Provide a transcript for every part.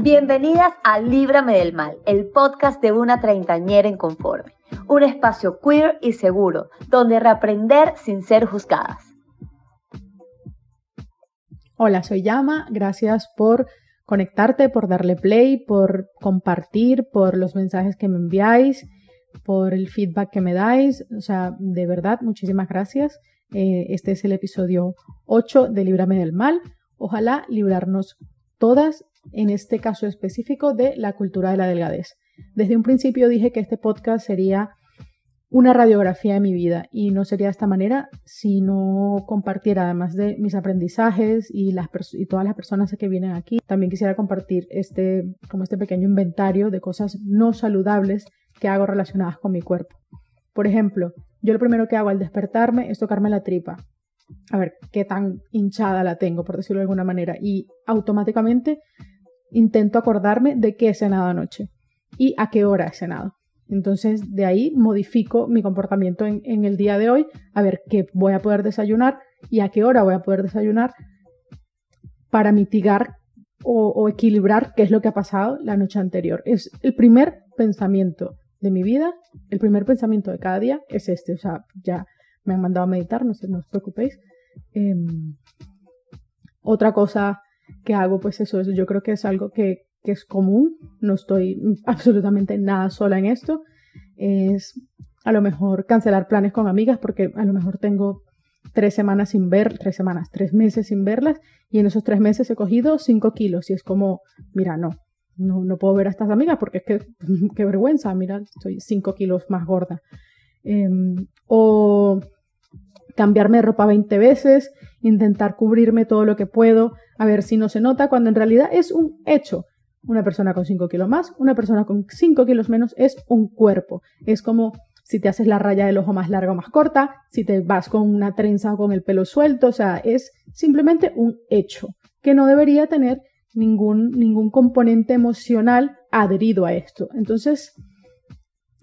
Bienvenidas a Líbrame del Mal, el podcast de una treintañera inconforme. Un espacio queer y seguro, donde reaprender sin ser juzgadas. Hola, soy Yama. Gracias por conectarte, por darle play, por compartir, por los mensajes que me enviáis, por el feedback que me dais. O sea, de verdad, muchísimas gracias. Eh, este es el episodio 8 de Líbrame del Mal. Ojalá librarnos todas en este caso específico de la cultura de la delgadez. Desde un principio dije que este podcast sería una radiografía de mi vida y no sería de esta manera si no compartiera, además de mis aprendizajes y, y todas las personas que vienen aquí, también quisiera compartir este, como este pequeño inventario de cosas no saludables que hago relacionadas con mi cuerpo. Por ejemplo, yo lo primero que hago al despertarme es tocarme la tripa. A ver qué tan hinchada la tengo, por decirlo de alguna manera. Y automáticamente intento acordarme de qué he cenado anoche y a qué hora he cenado. Entonces, de ahí modifico mi comportamiento en, el día de hoy, a ver qué voy a poder desayunar y a qué hora voy a poder desayunar para mitigar o, equilibrar qué es lo que ha pasado la noche anterior. Es el primer pensamiento de mi vida, el primer pensamiento de cada día es este. O sea, ya me han mandado a meditar, no, no os preocupéis. Em, otra cosa que hago, pues eso, eso yo creo que es algo que, que, es común, no estoy absolutamente nada sola en esto, es a lo mejor cancelar planes con amigas porque a lo mejor tengo tres semanas sin ver, tres semanas, tres meses sin verlas y en esos tres meses he cogido cinco kilos y es como, mira, no, no, no puedo ver a estas amigas porque es que, qué vergüenza, mira, estoy cinco kilos más gorda. Em, o cambiarme de ropa 20 veces, intentar cubrirme todo lo que puedo, a ver si no se nota, cuando en realidad es un hecho. Una persona con 5 kilos más, una persona con 5 kilos menos es un cuerpo. Es como si te haces la raya del ojo más larga o más corta, si te vas con una trenza o con el pelo suelto, o sea, es simplemente un hecho que no debería tener ningún, ningún componente emocional adherido a esto. Entonces,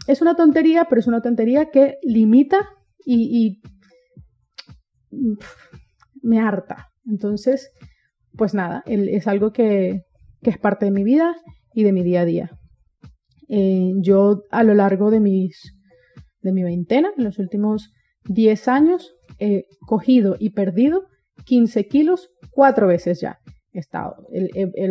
es una tontería, pero es una tontería que limita y, y me harta. Entonces, pues nada, es algo que, es parte de mi vida y de mi día a día. Eh, yo a lo largo de, mis, de mi veintena, en los últimos 10 años, he cogido y perdido 15 kilos cuatro veces ya.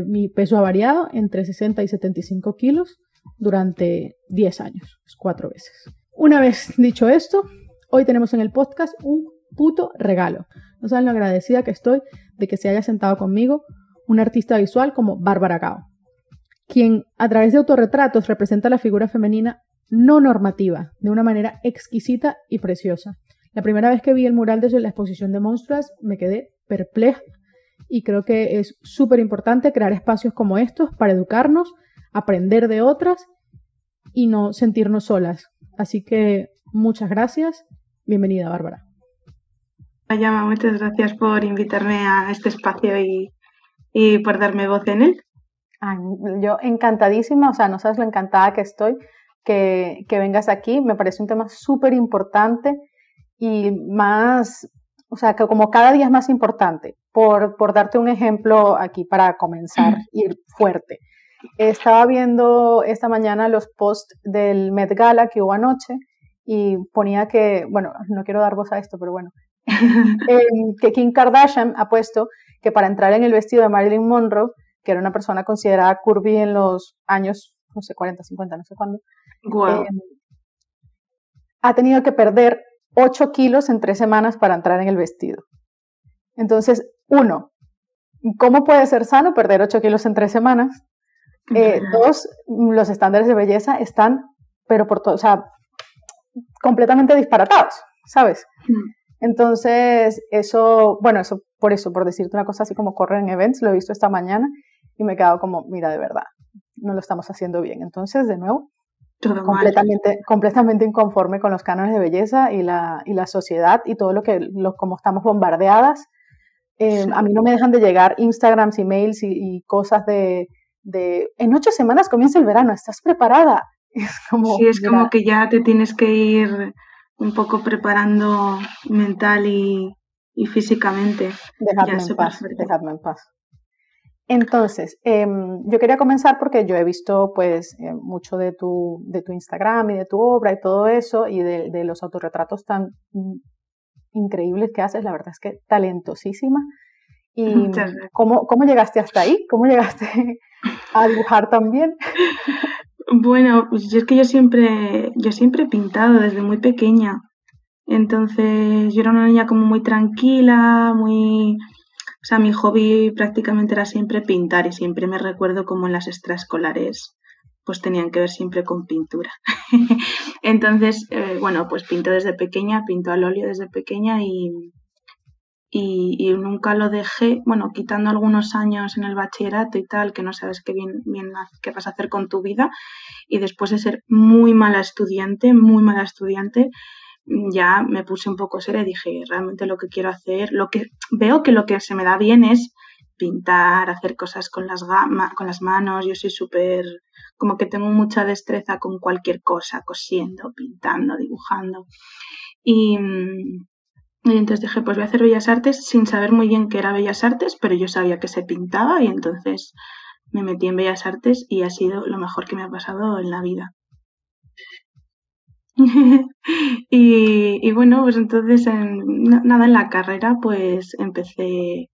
Mi peso ha variado entre 60 y 75 kilos durante 10 años, cuatro veces. Una vez dicho esto, hoy tenemos en el podcast un puto regalo. No saben lo agradecida que estoy de que se haya sentado conmigo un artista visual como Bárbara Gao, quien a través de autorretratos representa la figura femenina no normativa de una manera exquisita y preciosa. La primera vez que vi el mural desde la exposición de monstruos me quedé perpleja y creo que es súper importante crear espacios como estos para educarnos, aprender de otras y no sentirnos solas. Así que muchas gracias. Bienvenida, Bárbara. Ayama, muchas gracias por invitarme a este espacio y, por darme voz en él. yo encantadísima, o sea, no sabes lo encantada que estoy que, vengas aquí. Me parece un tema súper importante y más, o sea, que como cada día es más importante. Por, por darte un ejemplo aquí para comenzar, ir fuerte. Estaba viendo esta mañana los posts del Met Gala que hubo anoche y ponía que, bueno, no quiero dar voz a esto, pero bueno, que Kim Kardashian ha puesto que para entrar en el vestido de Marilyn Monroe, que era una persona considerada curvy en los años, no sé, 40, 50, no sé cuándo, em, ha tenido que perder 8 kilos en tres semanas para entrar en el vestido. Entonces, uno, ¿cómo puede ser sano perder 8 kilos en tres semanas? Eh, dos, los estándares de belleza están, pero por todo, o sea, completamente disparatados, ¿sabes? Entonces, eso, bueno, eso por eso, por decirte una cosa así como correr en events, lo he visto esta mañana y me he quedado como, mira, de verdad, no lo estamos haciendo bien. Entonces, de nuevo, completamente, completamente inconforme con los cánones de belleza y la, y la sociedad y todo lo que, lo, como estamos bombardeadas. Eh, a mí no me dejan de llegar Instagrams, emails y, y cosas de, de, en ocho semanas comienza el verano, ¿estás preparada? Es como, sí, es como que ya te tienes que ir un poco preparando mental y, físicamente. Dejadme en paz, dejadme en paz. Entonces, em, yo quería comenzar porque yo he visto pues eh, mucho de tu, de tu Instagram y de tu obra y todo eso y de, los autorretratos tan mm, increíbles que haces, la verdad es que talentosísima. ¿Y ¿cómo, cómo llegaste hasta ahí? ¿Cómo llegaste a dibujar también? Bueno, pues es que yo siempre, yo siempre he pintado desde muy pequeña. Entonces, yo era una niña como muy tranquila, muy... O sea, mi hobby prácticamente era siempre pintar y siempre me recuerdo como en las extraescolares pues tenían que ver siempre con pintura. Entonces, eh, bueno, pues pinto desde pequeña, pinto al óleo desde pequeña y, y, nunca lo dejé, bueno, quitando algunos años en el bachillerato y tal, que no sabes qué vas a hacer con tu vida, y después de ser muy mala estudiante, muy mala estudiante, ya me puse un poco seria y dije, realmente lo que quiero hacer, lo que veo que lo que se me da bien es pintar, hacer cosas con las, con las manos, yo soy súper, como que tengo mucha destreza con cualquier cosa, cosiendo, pintando, dibujando. Y, y entonces dije, pues voy a hacer Bellas Artes sin saber muy bien qué era Bellas Artes, pero yo sabía que se pintaba y entonces me metí en Bellas Artes y ha sido lo mejor que me ha pasado en la vida. y, bueno, pues entonces nada en la carrera pues empecé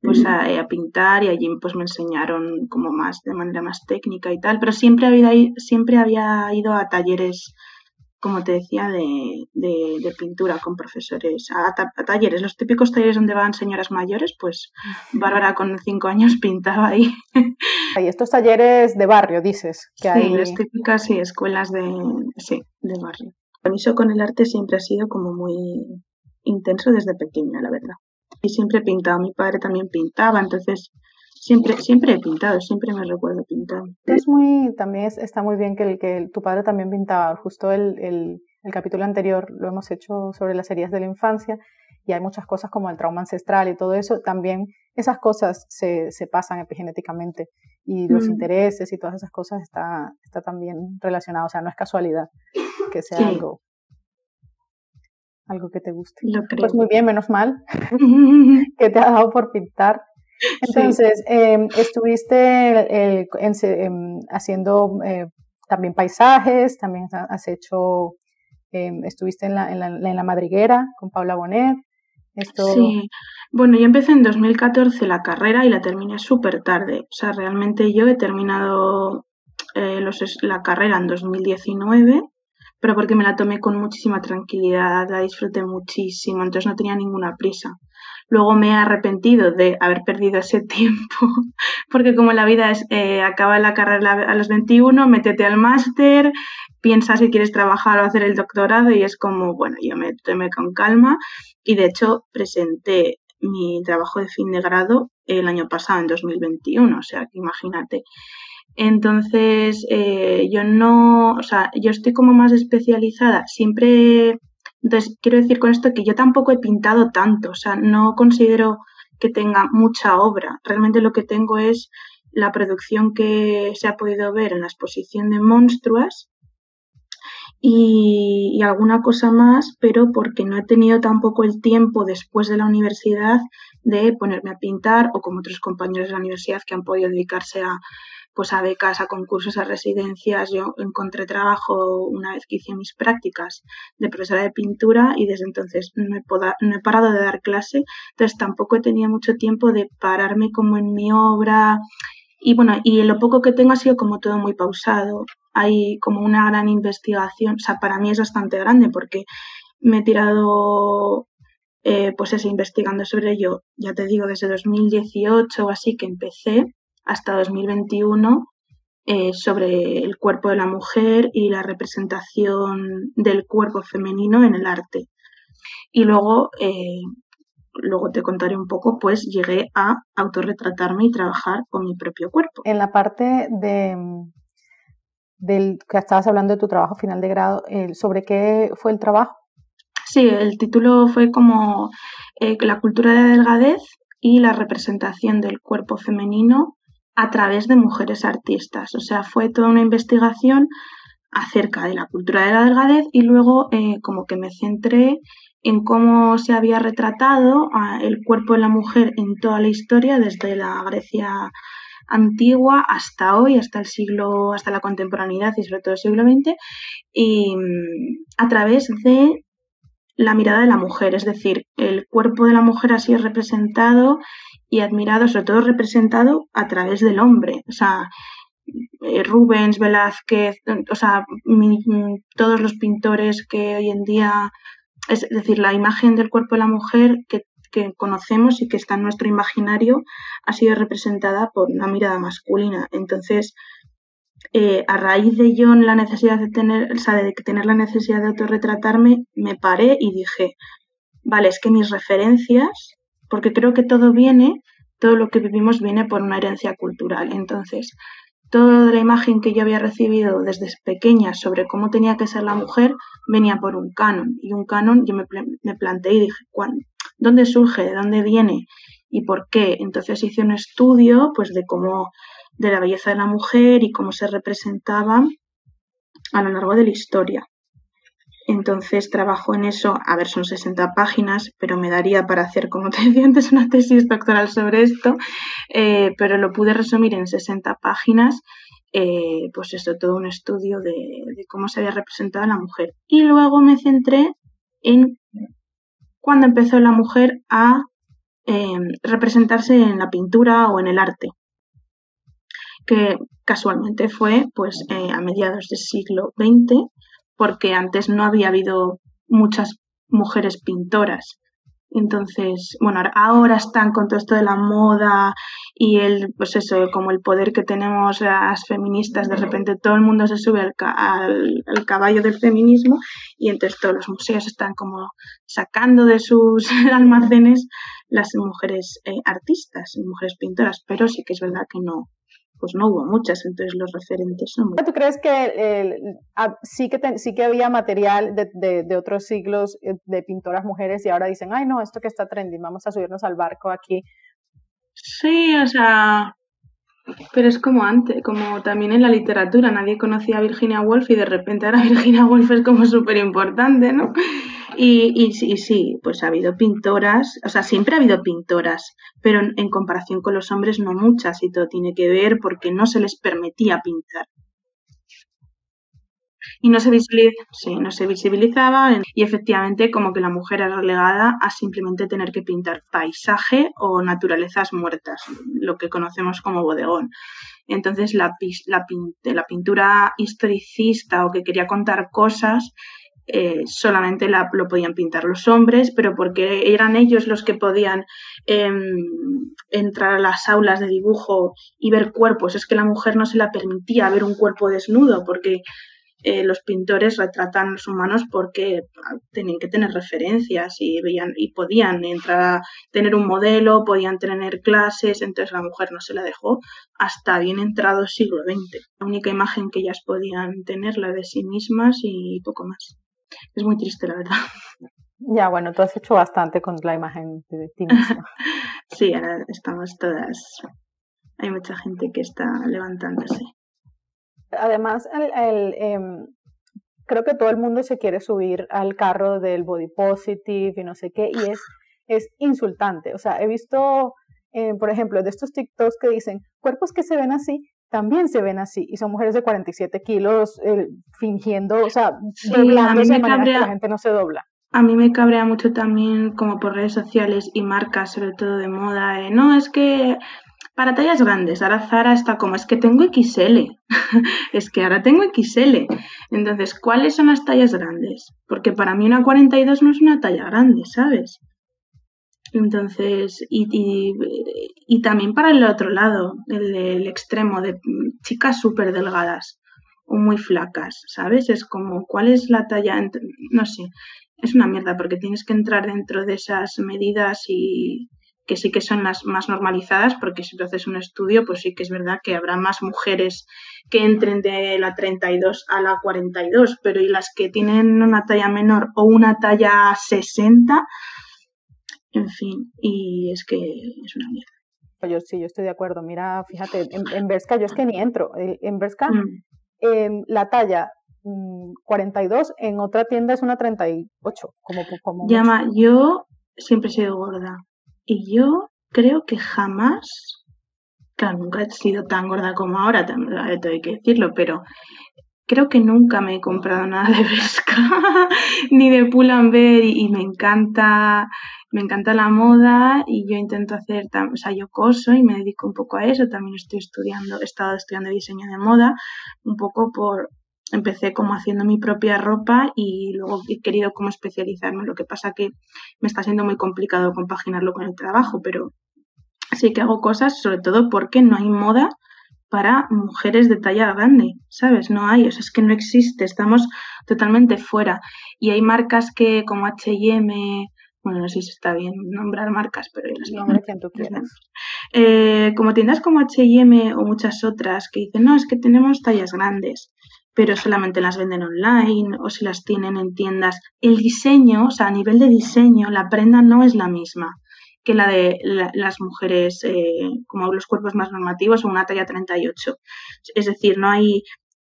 pues a, a, pintar y allí pues me enseñaron como más de manera más técnica y tal, pero siempre había, siempre había ido a talleres como te decía, de, de, pintura con profesores, a, talleres, los típicos talleres donde van señoras mayores, pues Bárbara con cinco años pintaba ahí. Y estos talleres de barrio, dices, que sí, las típicas sí, escuelas de, sí, de barrio. El con el arte siempre ha sido como muy intenso desde pequeña, la verdad. Y siempre he pintado, mi padre también pintaba, entonces Siempre, siempre he pintado, siempre me recuerdo pintar. Es muy, también está muy bien que, el, que tu padre también pintaba. Justo el, el, el, capítulo anterior lo hemos hecho sobre las heridas de la infancia y hay muchas cosas como el trauma ancestral y todo eso. También esas cosas se, se pasan epigenéticamente y los mm. intereses y todas esas cosas está, está también relacionado. O sea, no es casualidad que sea algo algo que te guste. Pues muy bien, menos mal que te ha dado por pintar. Entonces, em, estuviste em, haciendo eh, también paisajes, también has hecho, em, estuviste en la, en, la, madriguera con Paula Bonet. Esto... Sí, bueno, yo empecé en 2014 la carrera y la terminé súper tarde. O sea, realmente yo he terminado eh, la carrera en 2019 pero porque me la tomé con muchísima tranquilidad, la disfruté muchísimo, entonces no tenía ninguna prisa. Luego me he arrepentido de haber perdido ese tiempo, porque como la vida es, eh, acaba la carrera a los 21, métete al máster, piensa si quieres trabajar o hacer el doctorado y es como, bueno, yo me tomé con calma y de hecho presenté mi trabajo de fin de grado el año pasado, en 2021, o sea que imagínate. Entonces, eh, yo no, o sea, yo estoy como más especializada, siempre, entonces quiero decir con esto que yo tampoco he pintado tanto, o sea, no considero que tenga mucha obra, realmente lo que tengo es la producción que se ha podido ver en la exposición de Monstruas y, y, alguna cosa más, pero porque no he tenido tampoco el tiempo después de la universidad de ponerme a pintar o como otros compañeros de la universidad que han podido dedicarse a pues a becas, a concursos, a residencias. Yo encontré trabajo una vez que hice mis prácticas de profesora de pintura y desde entonces no he, no he parado de dar clase, entonces tampoco he tenido mucho tiempo de pararme como en mi obra. Y bueno, y lo poco que tengo ha sido como todo muy pausado. Hay como una gran investigación, o sea, para mí es bastante grande porque me he tirado eh, pues eso, investigando sobre ello, ya te digo, desde 2018 o así que empecé hasta 2021 eh, sobre el cuerpo de la mujer y la representación del cuerpo femenino en el arte. Y luego, eh, luego te contaré un poco, pues llegué a autorretratarme y trabajar con mi propio cuerpo. En la parte de del que estabas hablando de tu trabajo final de grado, ¿sobre qué fue el trabajo? Sí, el título fue como eh, la cultura de delgadez y la representación del cuerpo femenino a través de mujeres artistas. O sea, fue toda una investigación acerca de la cultura de la delgadez y luego eh, como que me centré en cómo se había retratado el cuerpo de la mujer en toda la historia, desde la Grecia antigua hasta hoy, hasta el siglo, hasta la contemporaneidad y sobre todo el siglo XX, y mm, a través de la mirada de la mujer, es decir, el cuerpo de la mujer así es representado y admirado, sobre todo representado a través del hombre. O sea, eh, Rubens, Velázquez, o sea, todos los pintores que hoy en día, es decir, la imagen del cuerpo de la mujer que, conocemos y que está en nuestro imaginario ha sido representada por una mirada masculina. Entonces, eh, a raíz de yo la necesidad de tener, o sea, de tener la necesidad de autorretratarme, me paré y dije, vale, es que mis referencias, porque creo que todo viene, todo lo que vivimos viene por una herencia cultural. Entonces, toda la imagen que yo había recibido desde pequeña sobre cómo tenía que ser la mujer venía por un canon. Y un canon yo me, planteé y dije, ¿dónde surge? ¿De dónde viene? ¿Y por qué? Entonces hice un estudio pues de cómo, de la belleza de la mujer y cómo se representaba a lo largo de la historia. Entonces trabajo en eso, a ver, son 60 páginas, pero me daría para hacer, como te decía antes, una tesis doctoral sobre esto, eh, pero lo pude resumir en 60 páginas, eh, pues eso, todo un estudio de, cómo se había representado a la mujer. Y luego me centré en cuando empezó la mujer a em, representarse en la pintura o en el arte que casualmente fue pues eh, a mediados del siglo XX porque antes no había habido muchas mujeres pintoras. Entonces, bueno, ahora están con todo esto de la moda y el, pues eso, como el poder que tenemos las feministas, de repente todo el mundo se sube al, caballo del feminismo y entonces todos los museos están como sacando de sus almacenes las mujeres eh, artistas, mujeres pintoras, pero sí que es verdad que no, pues no hubo muchas, entonces los referentes son ¿Tú crees que sí, que sí que había material de, de, otros siglos eh, de pintoras mujeres y ahora dicen, ay no, esto que está trending, vamos a subirnos al barco aquí? Sí, o sea, pero es como antes, como también en la literatura, nadie conocía a Virginia Woolf y de repente ahora Virginia Woolf es como súper importante, ¿no? Y, y, sí, pues ha habido pintoras, o sea, siempre ha habido pintoras, pero en, comparación con los hombres no muchas y todo tiene que ver porque no se les permitía pintar. Y no se, sí, no se visibilizaba y efectivamente como que la mujer era relegada a simplemente tener que pintar paisaje o naturalezas muertas, lo que conocemos como bodegón. Entonces la, la, la pintura historicista o que quería contar cosas eh, solamente la, lo podían pintar los hombres, pero porque eran ellos los que podían em, entrar a las aulas de dibujo y ver cuerpos. Es que la mujer no se la permitía ver un cuerpo desnudo porque eh, los pintores retratan los humanos porque tenían que tener referencias y veían y podían entrar a tener un modelo, podían tener clases, entonces la mujer no se la dejó hasta bien entrado siglo XX. La única imagen que ellas podían tener la de sí mismas y poco más es muy triste, la verdad. Ya, bueno, tú has hecho bastante con la imagen de ti misma. sí, ahora estamos todas. Hay mucha gente que está levantándose. Además, el, em, creo que todo el mundo se quiere subir al carro del body positive y no sé qué, y es, es insultante. O sea, he visto, eh, por ejemplo, de estos TikToks que dicen cuerpos que se ven así, también se ven así y son mujeres de 47 kilos eh, fingiendo, o sea, doblándose de manera que la gente no se dobla. A mí me cabrea mucho también como por redes sociales y marcas, sobre todo de moda, no, es que para tallas grandes, ahora Zara está como, es que tengo XL, es que ahora tengo XL. Entonces, ¿cuáles son las tallas grandes? Porque para mí una 42 no es una talla grande, ¿sabes? Entonces, y, y, también para el otro lado, el, extremo de chicas súper delgadas o muy flacas, ¿sabes? Es como, ¿cuál es la talla? No sé, es una mierda porque tienes que entrar dentro de esas medidas y que sí que son las más normalizadas, porque si tú haces un estudio, pues sí que es verdad que habrá más mujeres que entren de la 32 a la 42, pero y las que tienen una talla menor o una talla 60, en fin, y es que es una mierda. Yo sí, yo estoy de acuerdo. Mira, fíjate, en, en Berska yo es que ni entro. En Berska, mm. la talla 42, mm, en otra tienda es una 38. Como, como Llama, yo siempre he sido gorda y yo creo que jamás, claro, nunca he sido tan gorda como ahora, hay que decirlo, pero creo que nunca me he comprado nada de Vesca ni de Pull&Bear y, y, me encanta me encanta la moda y yo intento hacer, o sea, yo coso y me dedico un poco a eso, también estoy estudiando, he estado estudiando diseño de moda, un poco por, empecé como haciendo mi propia ropa y luego he querido como especializarme, lo que pasa que me está siendo muy complicado compaginarlo con el trabajo, pero sí que hago cosas, sobre todo porque no hay moda para mujeres de talla grande, ¿sabes? No hay, o sea, es que no existe, estamos totalmente fuera. Y hay marcas que como HM, bueno, no sé si está bien nombrar marcas, pero quien tú quieras. Eh, como tiendas como H&M o muchas otras que dicen, no, es que tenemos tallas grandes, pero solamente las venden online o si las tienen en tiendas. El diseño, o sea, a nivel de diseño, la prenda no es la misma que la de las mujeres eh, como los cuerpos más normativos o una talla 38. Es decir, no hay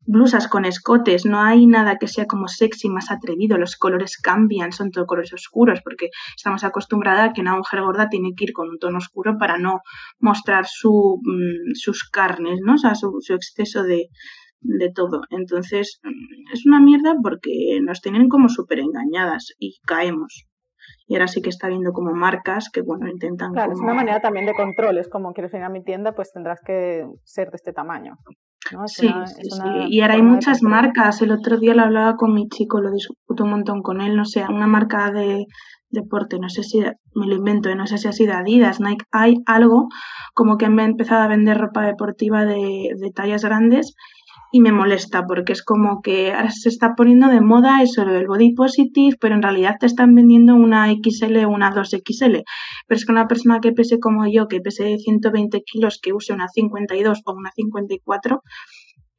blusas con escotes, no hay nada que sea como sexy, más atrevido, los colores cambian, son todo colores oscuros, porque estamos acostumbradas a que una mujer gorda tiene que ir con un tono oscuro para no mostrar su, mm, sus carnes, ¿no? O sea, su, exceso de, de todo. Entonces, mm, es una mierda porque nos tienen como súper engañadas y caemos. Y ahora sí que está viendo como marcas que, bueno, intentan... Claro, es una manera también de control. Es como, quieres venir a mi tienda, pues tendrás que ser de este tamaño sí, sí, sí. Y ahora hay muchas marcas. El otro día lo hablaba con mi chico, lo discuto un montón con él. No sé, una marca de deporte, no sé si me lo invento, no sé si ha sido Adidas, Nike. Hay algo como que han empezado a vender ropa deportiva de, de tallas grandes y me molesta porque es como que ahora se está poniendo de moda eso del body positive, pero en realidad te están vendiendo una XL o una 2XL. Pero es que una persona que pese como yo, que pese 120 kilos, que use una 52 o una 54,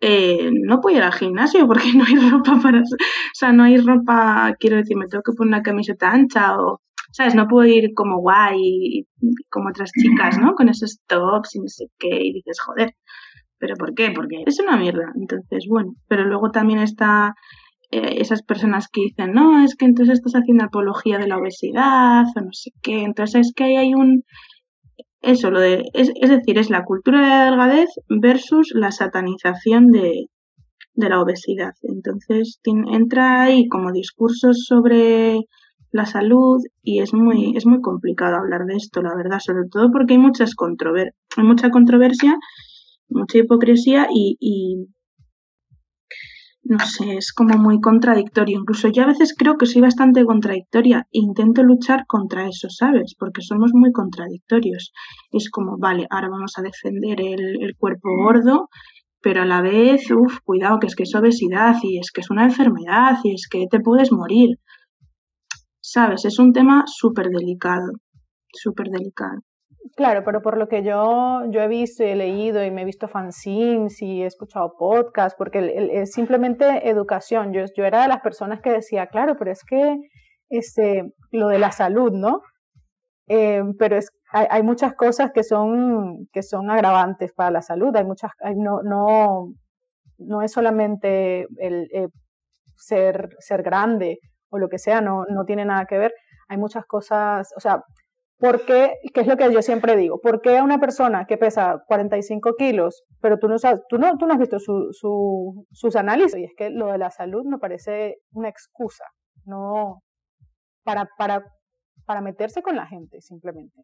eh, no puede ir al gimnasio porque no hay ropa para... O sea, no hay ropa, quiero decir, me tengo que poner una camiseta ancha o... ¿Sabes? No puedo ir como guay, como otras chicas, ¿no? Con esos tops y no sé qué, y dices, joder, ¿Pero por qué? Porque es una mierda. Entonces, bueno, pero luego también está eh, esas personas que dicen, no, es que entonces estás haciendo apología de la obesidad o no sé qué. Entonces es que ahí hay un... Eso, lo de... Es, es decir, es la cultura de la delgadez versus la satanización de, de la obesidad. Entonces entra ahí como discursos sobre la salud y es muy, es muy complicado hablar de esto, la verdad, sobre todo porque hay muchas controver hay mucha controversia mucha hipocresía y, no sé, es como muy contradictorio. Incluso yo a veces creo que soy bastante contradictoria e intento luchar contra eso, ¿sabes? Porque somos muy contradictorios. Es como, vale, ahora vamos a defender el, el cuerpo gordo, pero a la vez, uff, cuidado, que es que es obesidad y es que es una enfermedad y es que te puedes morir. ¿Sabes? Es un tema súper delicado, súper delicado. Claro, pero por lo que yo, yo he visto y he leído y me he visto fanzines y he escuchado podcasts, porque es simplemente educación. Yo, yo era de las personas que decía, claro, pero es que este, lo de la salud, ¿no? Eh, pero es, hay, muchas cosas que son, que son agravantes para la salud. Hay muchas, no, no, no es solamente el eh, ser, ser grande o lo que sea, no, no tiene nada que ver. Hay muchas cosas, o sea, ¿Por qué? ¿Qué es lo que yo siempre digo? ¿Por qué a una persona que pesa 45 kilos, pero tú no, sabes, no, no has visto su, su, sus análisis? Y es que lo de la salud me parece una excusa, no para, para, para meterse con la gente, simplemente.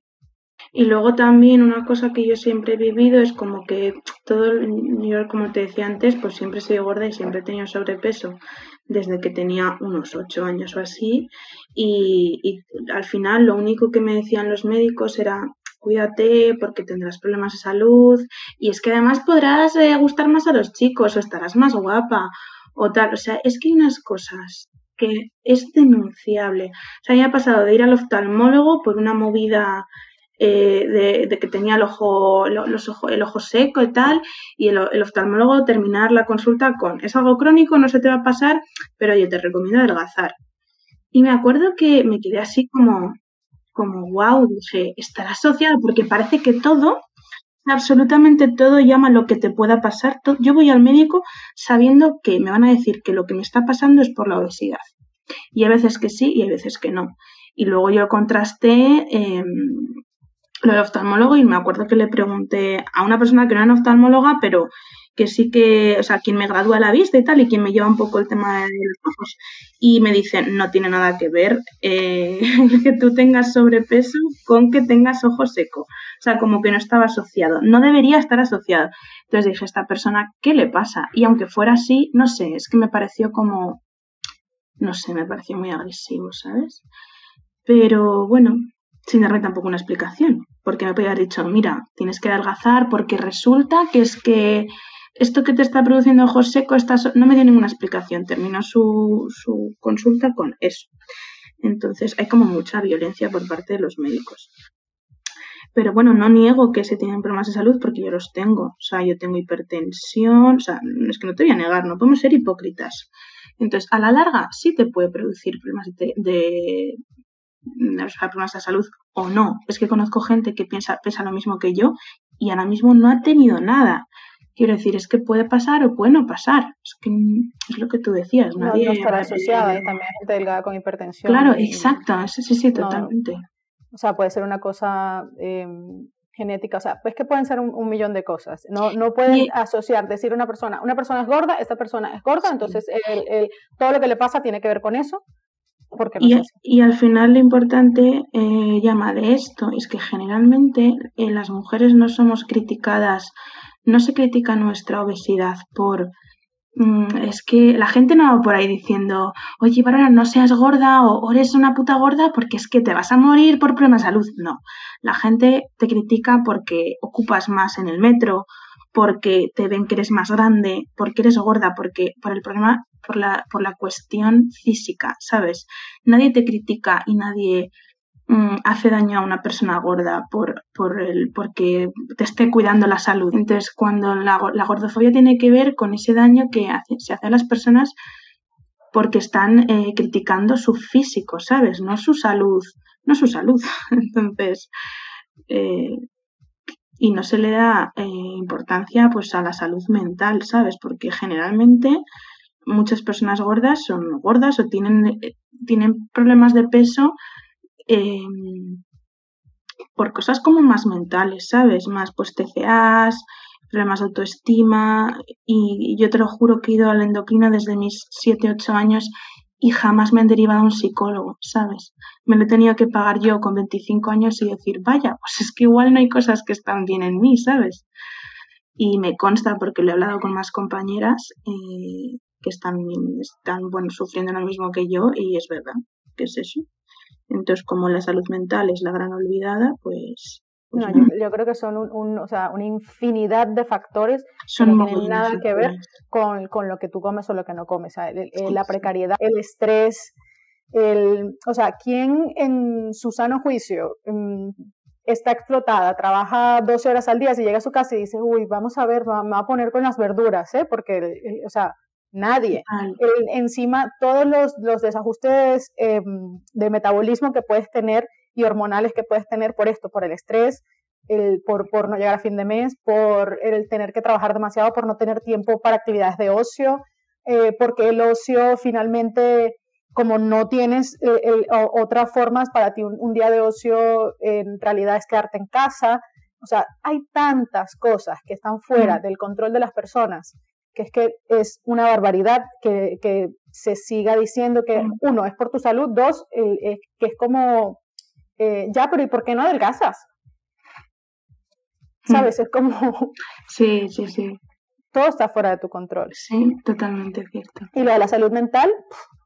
Y luego también una cosa que yo siempre he vivido es como que todo, yo como te decía antes, pues siempre sido gorda y siempre he tenido sobrepeso desde que tenía unos ocho años o así. Y, al final lo único que me decían los médicos era cuídate porque tendrás problemas de salud y es que además podrás eh, gustar más a los chicos o estarás más guapa o tal. O sea, es que hay unas cosas que es denunciable. O sea, ya ha pasado de ir al oftalmólogo por una movida eh, de, que tenía el ojo, los ojo, el ojo seco y tal, y el, oftalmólogo terminar la consulta con, es algo crónico, no se te va a pasar, pero yo te recomiendo adelgazar. Y me acuerdo que me quedé así como, como wow, dije, estará asociado, porque parece que todo absolutamente todo llama lo que te pueda pasar. Yo voy al médico sabiendo que me van a decir que lo que me está pasando es por la obesidad. Y hay veces que sí y hay veces que no. Y luego yo contrasté eh, lo del oftalmólogo y me acuerdo que le pregunté a una persona que no era oftalmóloga, pero que sí que, o sea, quien me gradúa la vista y tal, y quien me lleva un poco el tema de los ojos. Y me dicen, no tiene nada que ver eh, que tú tengas sobrepeso con que tengas ojo seco. O sea, como que no estaba asociado. No debería estar asociado. Entonces dije, esta persona, ¿qué le pasa? Y aunque fuera así, no sé, es que me pareció como, no sé, me pareció muy agresivo, ¿sabes? Pero bueno, sin darme tampoco una explicación, porque me podía haber dicho, mira, tienes que adelgazar porque resulta que es que esto que te está produciendo ojos secos no me dio ninguna explicación, terminó su, su consulta con eso. Entonces hay como mucha violencia por parte de los médicos. Pero bueno, no niego que se tienen problemas de salud porque yo los tengo. O sea, yo tengo hipertensión, o sea, es que no te voy a negar, no podemos ser hipócritas. Entonces, a la larga sí te puede producir problemas de, problemas de salud o no. Es que conozco gente que piensa, piensa lo mismo que yo y ahora mismo no ha tenido nada. Quiero decir, es que puede pasar o puede no pasar. Es que es lo que tú decías. Nadie, no, estará asociada, y también gente delgada con hipertensión. Claro, exacto, sí, sí, sí, totalmente. o sea, puede ser una cosa em, genética, o sea, pues que pueden ser un, millón de cosas. No, no puedes asociar, decir una persona, una persona es gorda, esta persona es gorda, entonces el, todo lo que le pasa tiene que ver con eso y, al final lo importante, eh, llama de esto, es que generalmente eh, las mujeres no somos criticadas, no se critica nuestra obesidad por... Mm, es que la gente no va por ahí diciendo, oye, Bárbara, no seas gorda o, eres una puta gorda porque es que te vas a morir por problemas de salud. No, la gente te critica porque ocupas más en el metro, porque te ven que eres más grande, porque eres gorda, porque por el problema por la, por la cuestión física, ¿sabes? Nadie te critica y nadie mm, hace daño a una persona gorda por, por el, porque te esté cuidando la salud. Entonces, cuando la, gordofobia tiene que ver con ese daño que se hace a las personas porque están eh, criticando su físico, ¿sabes? No su salud, no su salud. Entonces, eh, y no se le da eh, importancia pues a la salud mental, ¿sabes? Porque generalmente muchas personas gordas son gordas o tienen, eh, tienen problemas de peso em, por cosas como más mentales, ¿sabes? Más pues TCAs, problemas de autoestima y yo te lo juro que he ido al endocrino desde mis 7, 8 años y jamás me han derivado a un psicólogo, ¿sabes? Me lo he tenido que pagar yo con 25 años y decir, vaya, pues es que igual no hay cosas que están bien en mí, ¿sabes? Y me consta porque lo he hablado con más compañeras eh, que están, están bueno, sufriendo lo mismo que yo y es verdad que es eso. Entonces, como la salud mental es la gran olvidada, pues... no, yo, creo que son un, o sea, una infinidad de factores que no tienen nada que ver con, con, lo que tú comes o lo que no comes. la precariedad, el estrés, el, o sea, ¿quién en su sano juicio mm, está explotada, trabaja 12 horas al día, si llega a su casa y dice, uy, vamos a ver, me va a poner con las verduras, ¿eh? Porque, o sea, Nadie. encima, todos los, desajustes em, de metabolismo que puedes tener y hormonales que puedes tener por esto, por el estrés, el, por, por no llegar a fin de mes, por el tener que trabajar demasiado, por no tener tiempo para actividades de ocio, eh, porque el ocio finalmente, como no tienes eh, otras formas para ti, un, día de ocio en realidad es quedarte en casa. O sea, hay tantas cosas que están fuera del control de las personas que es que es una barbaridad que, que se siga diciendo que, uno, es por tu salud, dos, que es como, eh, ya, pero ¿y por qué no adelgazas? ¿Sabes? Es como... Sí, sí, sí. Todo está fuera de tu control. Sí, totalmente cierto. Y lo de la salud mental,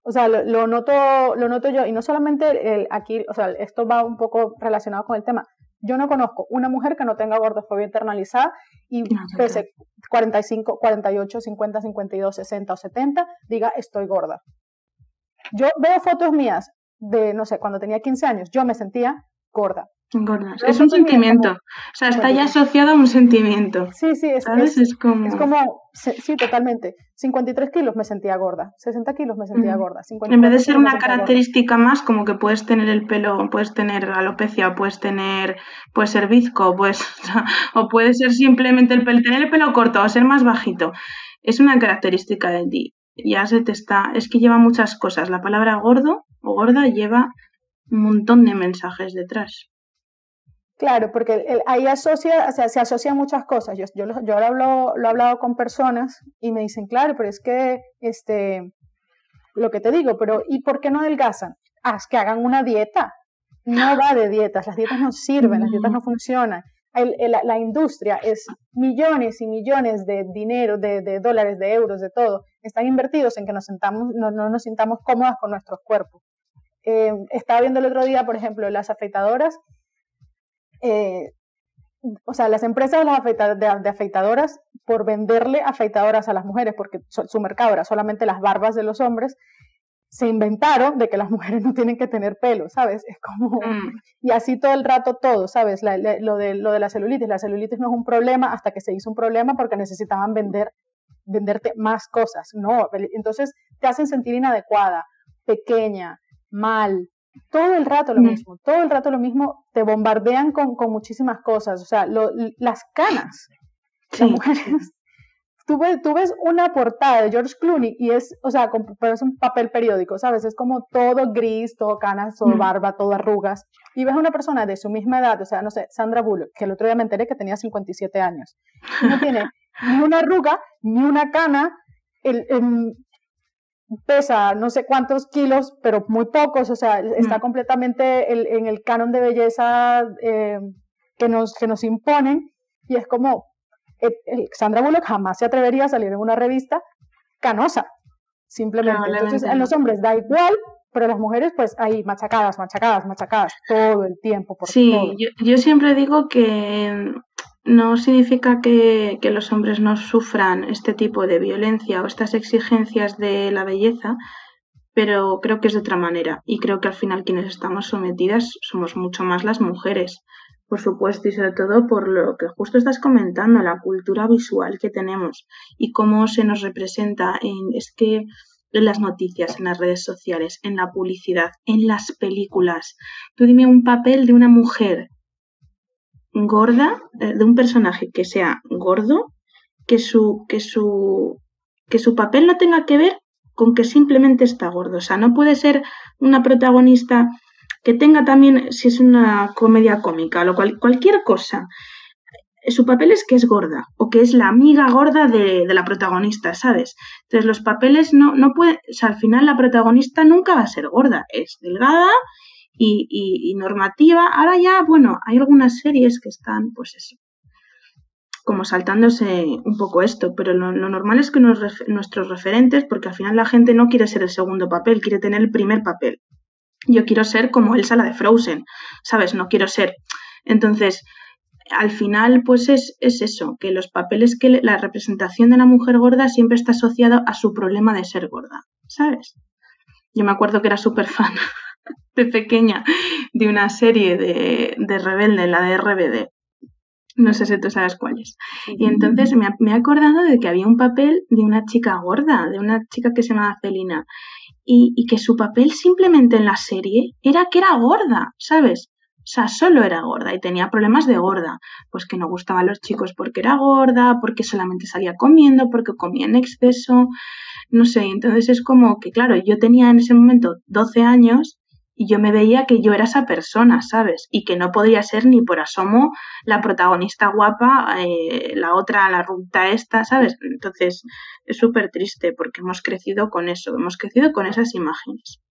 o sea, lo, noto, lo noto yo, y no solamente el, aquí, o sea, esto va un poco relacionado con el tema, yo no conozco una mujer que no tenga gordofobia internalizada y pese 45, 48, 50, 52, 60 o 70, diga estoy gorda. Yo veo fotos mías de, no sé, cuando tenía 15 años, yo me sentía gorda. Gordas. Es un sentimiento. o sea, está ya asociado a un sentimiento. Sí, sí, es, es, como... es como... Sí, totalmente. 53 kilos me sentía gorda. 60 kilos me sentía gorda. En vez de ser una característica más, como que puedes tener el pelo, puedes tener alopecia, puedes tener, puedes ser bizco, pues, o puede ser simplemente el pelo, tener el pelo corto o ser más bajito. Es una característica de ti. Ya se te está. Es que lleva muchas cosas. La palabra gordo o gorda lleva un montón de mensajes detrás. Claro, porque ahí asocia, o sea, se asocian muchas cosas. Yo, yo, yo hablo, lo he hablado con personas y me dicen, claro, pero es que, este, lo que te digo, pero ¿y por qué no adelgazan? Haz que hagan una dieta. No va de dietas, las dietas no sirven, las dietas no funcionan. La industria es millones y millones de dinero, de, dólares, de euros, de todo, están invertidos en que nos sentamos, no, nos sintamos cómodas con nuestros cuerpos. Eh, estaba viendo el otro día, por ejemplo, las afeitadoras eh, o sea, las empresas de, afeitadoras, por venderle afeitadoras a las mujeres, porque su mercado era solamente las barbas de los hombres, se inventaron de que las mujeres no tienen que tener pelo, ¿sabes? Es como... Mm. Y así todo el rato todo, ¿sabes? lo, de, lo de la celulitis. La celulitis no es un problema hasta que se hizo un problema porque necesitaban vender, venderte más cosas. No, entonces te hacen sentir inadecuada, pequeña, mal, todo el rato lo mm. mismo, todo el rato lo mismo, te bombardean con, muchísimas cosas, o sea, las canas, las mujeres. Tú ves, tú ves, una portada de George Clooney y es, o sea, pero es un papel periódico, ¿sabes? Es como todo gris, todo canas, todo barba, todo arrugas. Y ves a una persona de su misma edad, o sea, no sé, Sandra Bullock, que el otro día me enteré que tenía 57 años. no tiene ni una arruga, ni una cana, el, pesa no sé cuántos kilos, pero muy pocos, o sea, está completamente en el canon de belleza eh, que, nos, que nos imponen y es como, Sandra Bullock jamás se atrevería a salir en una revista canosa, simplemente. Entonces, en los hombres da igual, pero las mujeres, pues ahí machacadas, machacadas, machacadas, todo el tiempo. Por sí, Yo, yo siempre digo que no significa que, los hombres no sufran este tipo de violencia o estas exigencias de la belleza, pero creo que es de otra manera. Y creo que al final quienes estamos sometidas somos mucho más las mujeres, por supuesto, y sobre todo por lo que justo estás comentando, la cultura visual que tenemos y cómo se nos representa en, es que en las noticias, en las redes sociales, en la publicidad, en las películas. Tú dime un papel de una mujer gorda, eh, de un personaje que sea gordo, que su, que su, que su papel no tenga que ver con que simplemente está gordo. O sea, no puede ser una protagonista que tenga también, si es una comedia cómica o cual, cualquier cosa, su papel es que es gorda o que es la amiga gorda de, de, la protagonista, ¿sabes? Entonces los papeles no, no pueden, o sea, al final la protagonista nunca va a ser gorda, es delgada y, normativa. Ahora ya, bueno, hay algunas series que están, pues eso, como saltándose un poco esto, pero lo, normal es que nuestros referentes, porque al final la gente no quiere ser el segundo papel, quiere tener el primer papel. Yo quiero ser como Elsa la de Frozen, ¿sabes? No quiero ser. Entonces, al final, pues es, es eso, que los papeles que la representación de la mujer gorda siempre está asociada a su problema de ser gorda, ¿sabes? Yo me acuerdo que era súper fan de pequeña de una serie de, de Rebelde, la de RBD. No sé si tú sabes cuál es. Y entonces me, me, he acordado de que había un papel de una chica gorda, de una chica que se llama Celina, y, y que su papel simplemente en la serie era que era gorda, ¿sabes? O sea, solo era gorda y tenía problemas de gorda. Pues que no gustaban los chicos porque era gorda, porque solamente salía comiendo, porque comía en exceso. No sé, entonces es como que, claro, yo tenía en ese momento 12 años y yo me veía que yo era esa persona, ¿sabes? Y que no podía ser ni por asomo la protagonista guapa, eh, la otra, la ruta esta, ¿sabes? Entonces es súper triste porque hemos crecido con eso, hemos crecido con esas imágenes.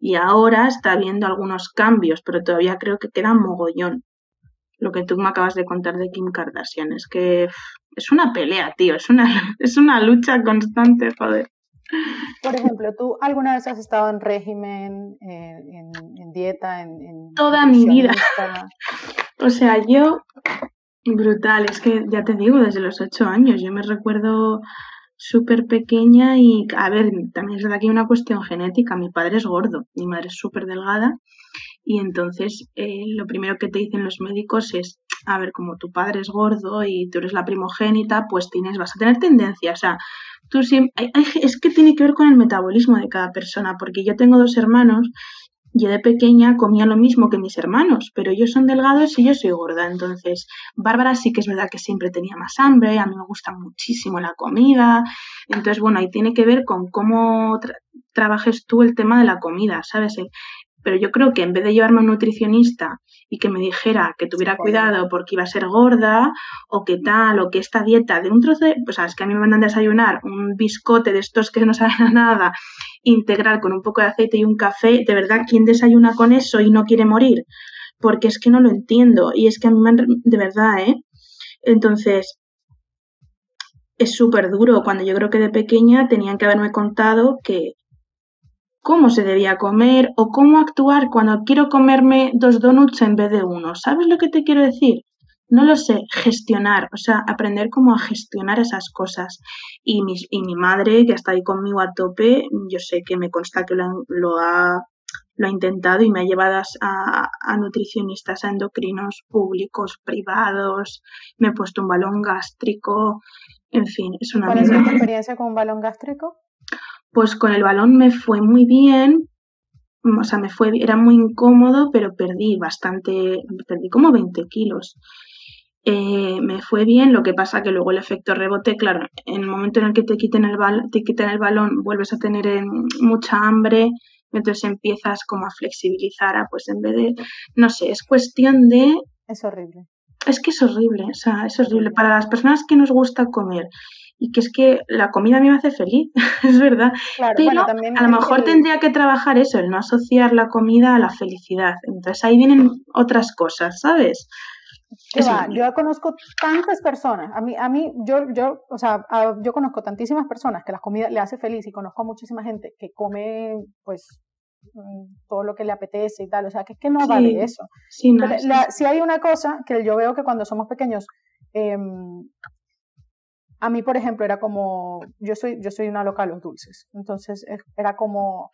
Y ahora está habiendo algunos cambios, pero todavía creo que queda mogollón. Lo que tú me acabas de contar de Kim Kardashian es que es una pelea, tío, es una, es una lucha constante, joder. Por ejemplo, ¿tú alguna vez has estado en régimen, en, dieta, en, Toda mi vida. O sea, yo, brutal, es que ya te digo, desde los ocho años, yo me recuerdo, súper pequeña y, a ver, también es verdad que hay una cuestión genética. Mi padre es gordo, mi madre es súper delgada y entonces eh, lo primero que te dicen los médicos es, a ver, como tu padre es gordo y tú eres la primogénita, pues tienes, vas a tener tendencia. O sea, tú siempre, es que tiene que ver con el metabolismo de cada persona, porque yo tengo dos hermanos yo de pequeña comía lo mismo que mis hermanos, pero ellos son delgados y yo soy gorda. Entonces, Bárbara sí que es verdad que siempre tenía más hambre, a mí me gusta muchísimo la comida. Entonces, bueno, ahí tiene que ver con cómo trabajes tú el tema de la comida, ¿sabes? Pero yo creo que en vez de llevarme a un nutricionista y que me dijera que tuviera cuidado porque iba a ser gorda o que tal, o que esta dieta de un trozo de, pues sabes que a mí me mandan desayunar un biscote de estos que no saben a nada, integral con un poco de aceite y un café, de verdad, ¿quién desayuna con eso y no quiere morir? Porque es que no lo entiendo y es que a mí me de verdad, ¿eh? Entonces, es súper duro cuando yo creo que de pequeña tenían que haberme contado que cómo se debía comer o cómo actuar cuando quiero comerme dos donuts en vez de uno. ¿Sabes lo que te quiero decir? No lo sé, gestionar, o sea, aprender cómo a gestionar esas cosas. Y mi, y mi madre, que está ahí conmigo a tope, yo sé que me consta que lo, ha, lo ha intentado y me ha llevado a, a, nutricionistas, a endocrinos públicos, privados, me he puesto un balón gástrico, en fin, es una... ¿Cuál es tu experiencia con un balón gástrico? Pues con el balón me fue muy bien, o sea, me fue, era muy incómodo, pero perdí bastante, perdí como 20 kilos. Eh, me fue bien, lo que pasa que luego el efecto rebote, claro, en el momento en el que te quiten el, bal te quiten el balón, vuelves a tener eh, mucha hambre, entonces empiezas como a flexibilizar, a, pues en vez de, no sé, es cuestión de... Es horrible. Es que es horrible, o sea, es horrible. Para las personas que nos gusta comer y que es que la comida a mí me hace feliz, es verdad. Pero a lo mejor tendría que trabajar eso, el no asociar la comida a la felicidad. Entonces ahí vienen otras cosas, ¿sabes? Yo conozco tantas personas, a mí, a mí, yo, yo, o sea, yo conozco tantísimas personas que la comida le hace feliz y conozco a muchísima gente que come, pues, mm, todo lo que le apetece y tal, o sea, que es que no vale eso. Sí, si hay una cosa que yo veo que cuando somos pequeños, eh, a mí, por ejemplo, era como, yo soy, yo soy una loca de los dulces, entonces era como,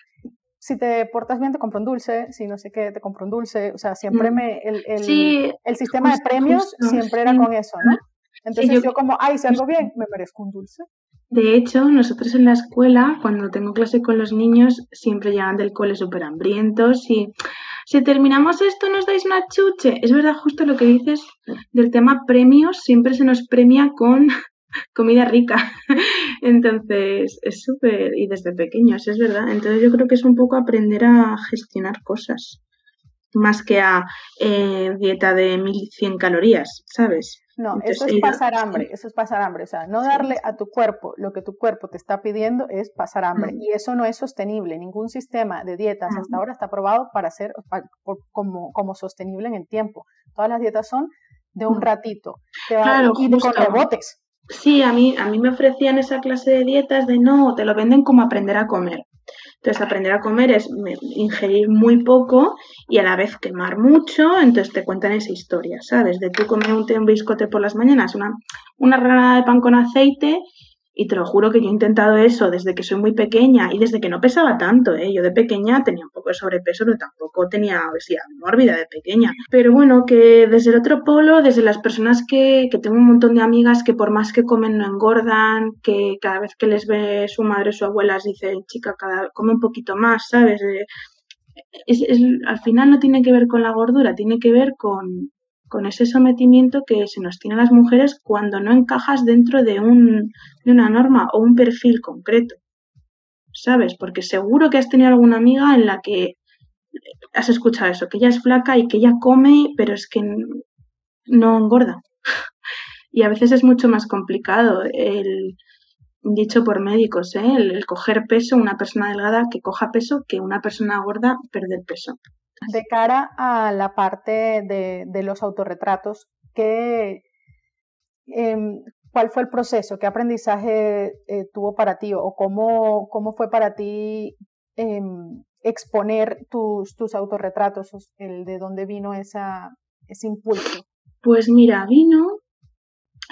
si te portas bien te compro un dulce, si no sé qué te compro un dulce, o sea, siempre mm. me, el, el, el sistema de premios siempre era con eso, ¿no? Entonces yo, como, ay, si hago bien, me merezco un dulce. De hecho, nosotros en la escuela, cuando tengo clase con los niños, siempre llegan del cole súper hambrientos y si terminamos esto nos dais una chuche. Es verdad justo lo que dices del tema premios, siempre se nos premia con comida rica. Entonces, es súper, y desde pequeños, es verdad. Entonces yo creo que es un poco aprender a gestionar cosas, más que a eh, dieta de 1100 calorías, ¿sabes? No, eso es pasar hambre, eso es pasar hambre. O sea, no darle a tu cuerpo lo que tu cuerpo te está pidiendo es pasar hambre. Mm. Y eso no es sostenible. Ningún sistema de dietas hasta ahora está probado para ser como, como sostenible en el tiempo. Todas las dietas son de un mm. ratito. y con rebotes. Sí, a mí, a mí me ofrecían esa clase de dietas de no, te lo venden como aprender a comer. Entonces, aprender a comer es ingerir muy poco y a la vez quemar mucho, entonces te cuentan esa historia, ¿sabes? De tú comer un, un biscote por las mañanas, una, una rana de pan con aceite y te lo juro que yo he intentado eso desde que soy muy pequeña y desde que no pesaba tanto, ¿eh? Yo de pequeña tenía un poco de sobrepeso, pero tampoco tenía obesidad mórbida de pequeña. Pero bueno, que desde el otro polo, desde las personas que, que tengo un montón de amigas que por más que comen no engordan, que cada vez que les ve su madre o su abuela dice, chica, cada, come un poquito más, ¿sabes? Eh, es, al final no tiene que ver con la gordura, tiene que ver con, con ese sometimiento que se nos tiene a las mujeres cuando no encajas dentro de, un, de una norma o un perfil concreto. ¿Sabes? Porque seguro que has tenido alguna amiga en la que has escuchado eso, que ella es flaca y que ella come, pero es que no engorda. y a veces es mucho más complicado el dicho por médicos, ¿eh? el, el coger peso, una persona delgada que coja peso, que una persona gorda perder peso. De cara a la parte de, los autorretratos, ¿qué, em, ¿cuál fue el proceso? ¿Qué aprendizaje eh, tuvo para ti o cómo, cómo fue para ti em, exponer tus, tus autorretratos, el de dónde vino esa, ese impulso? Pues mira, vino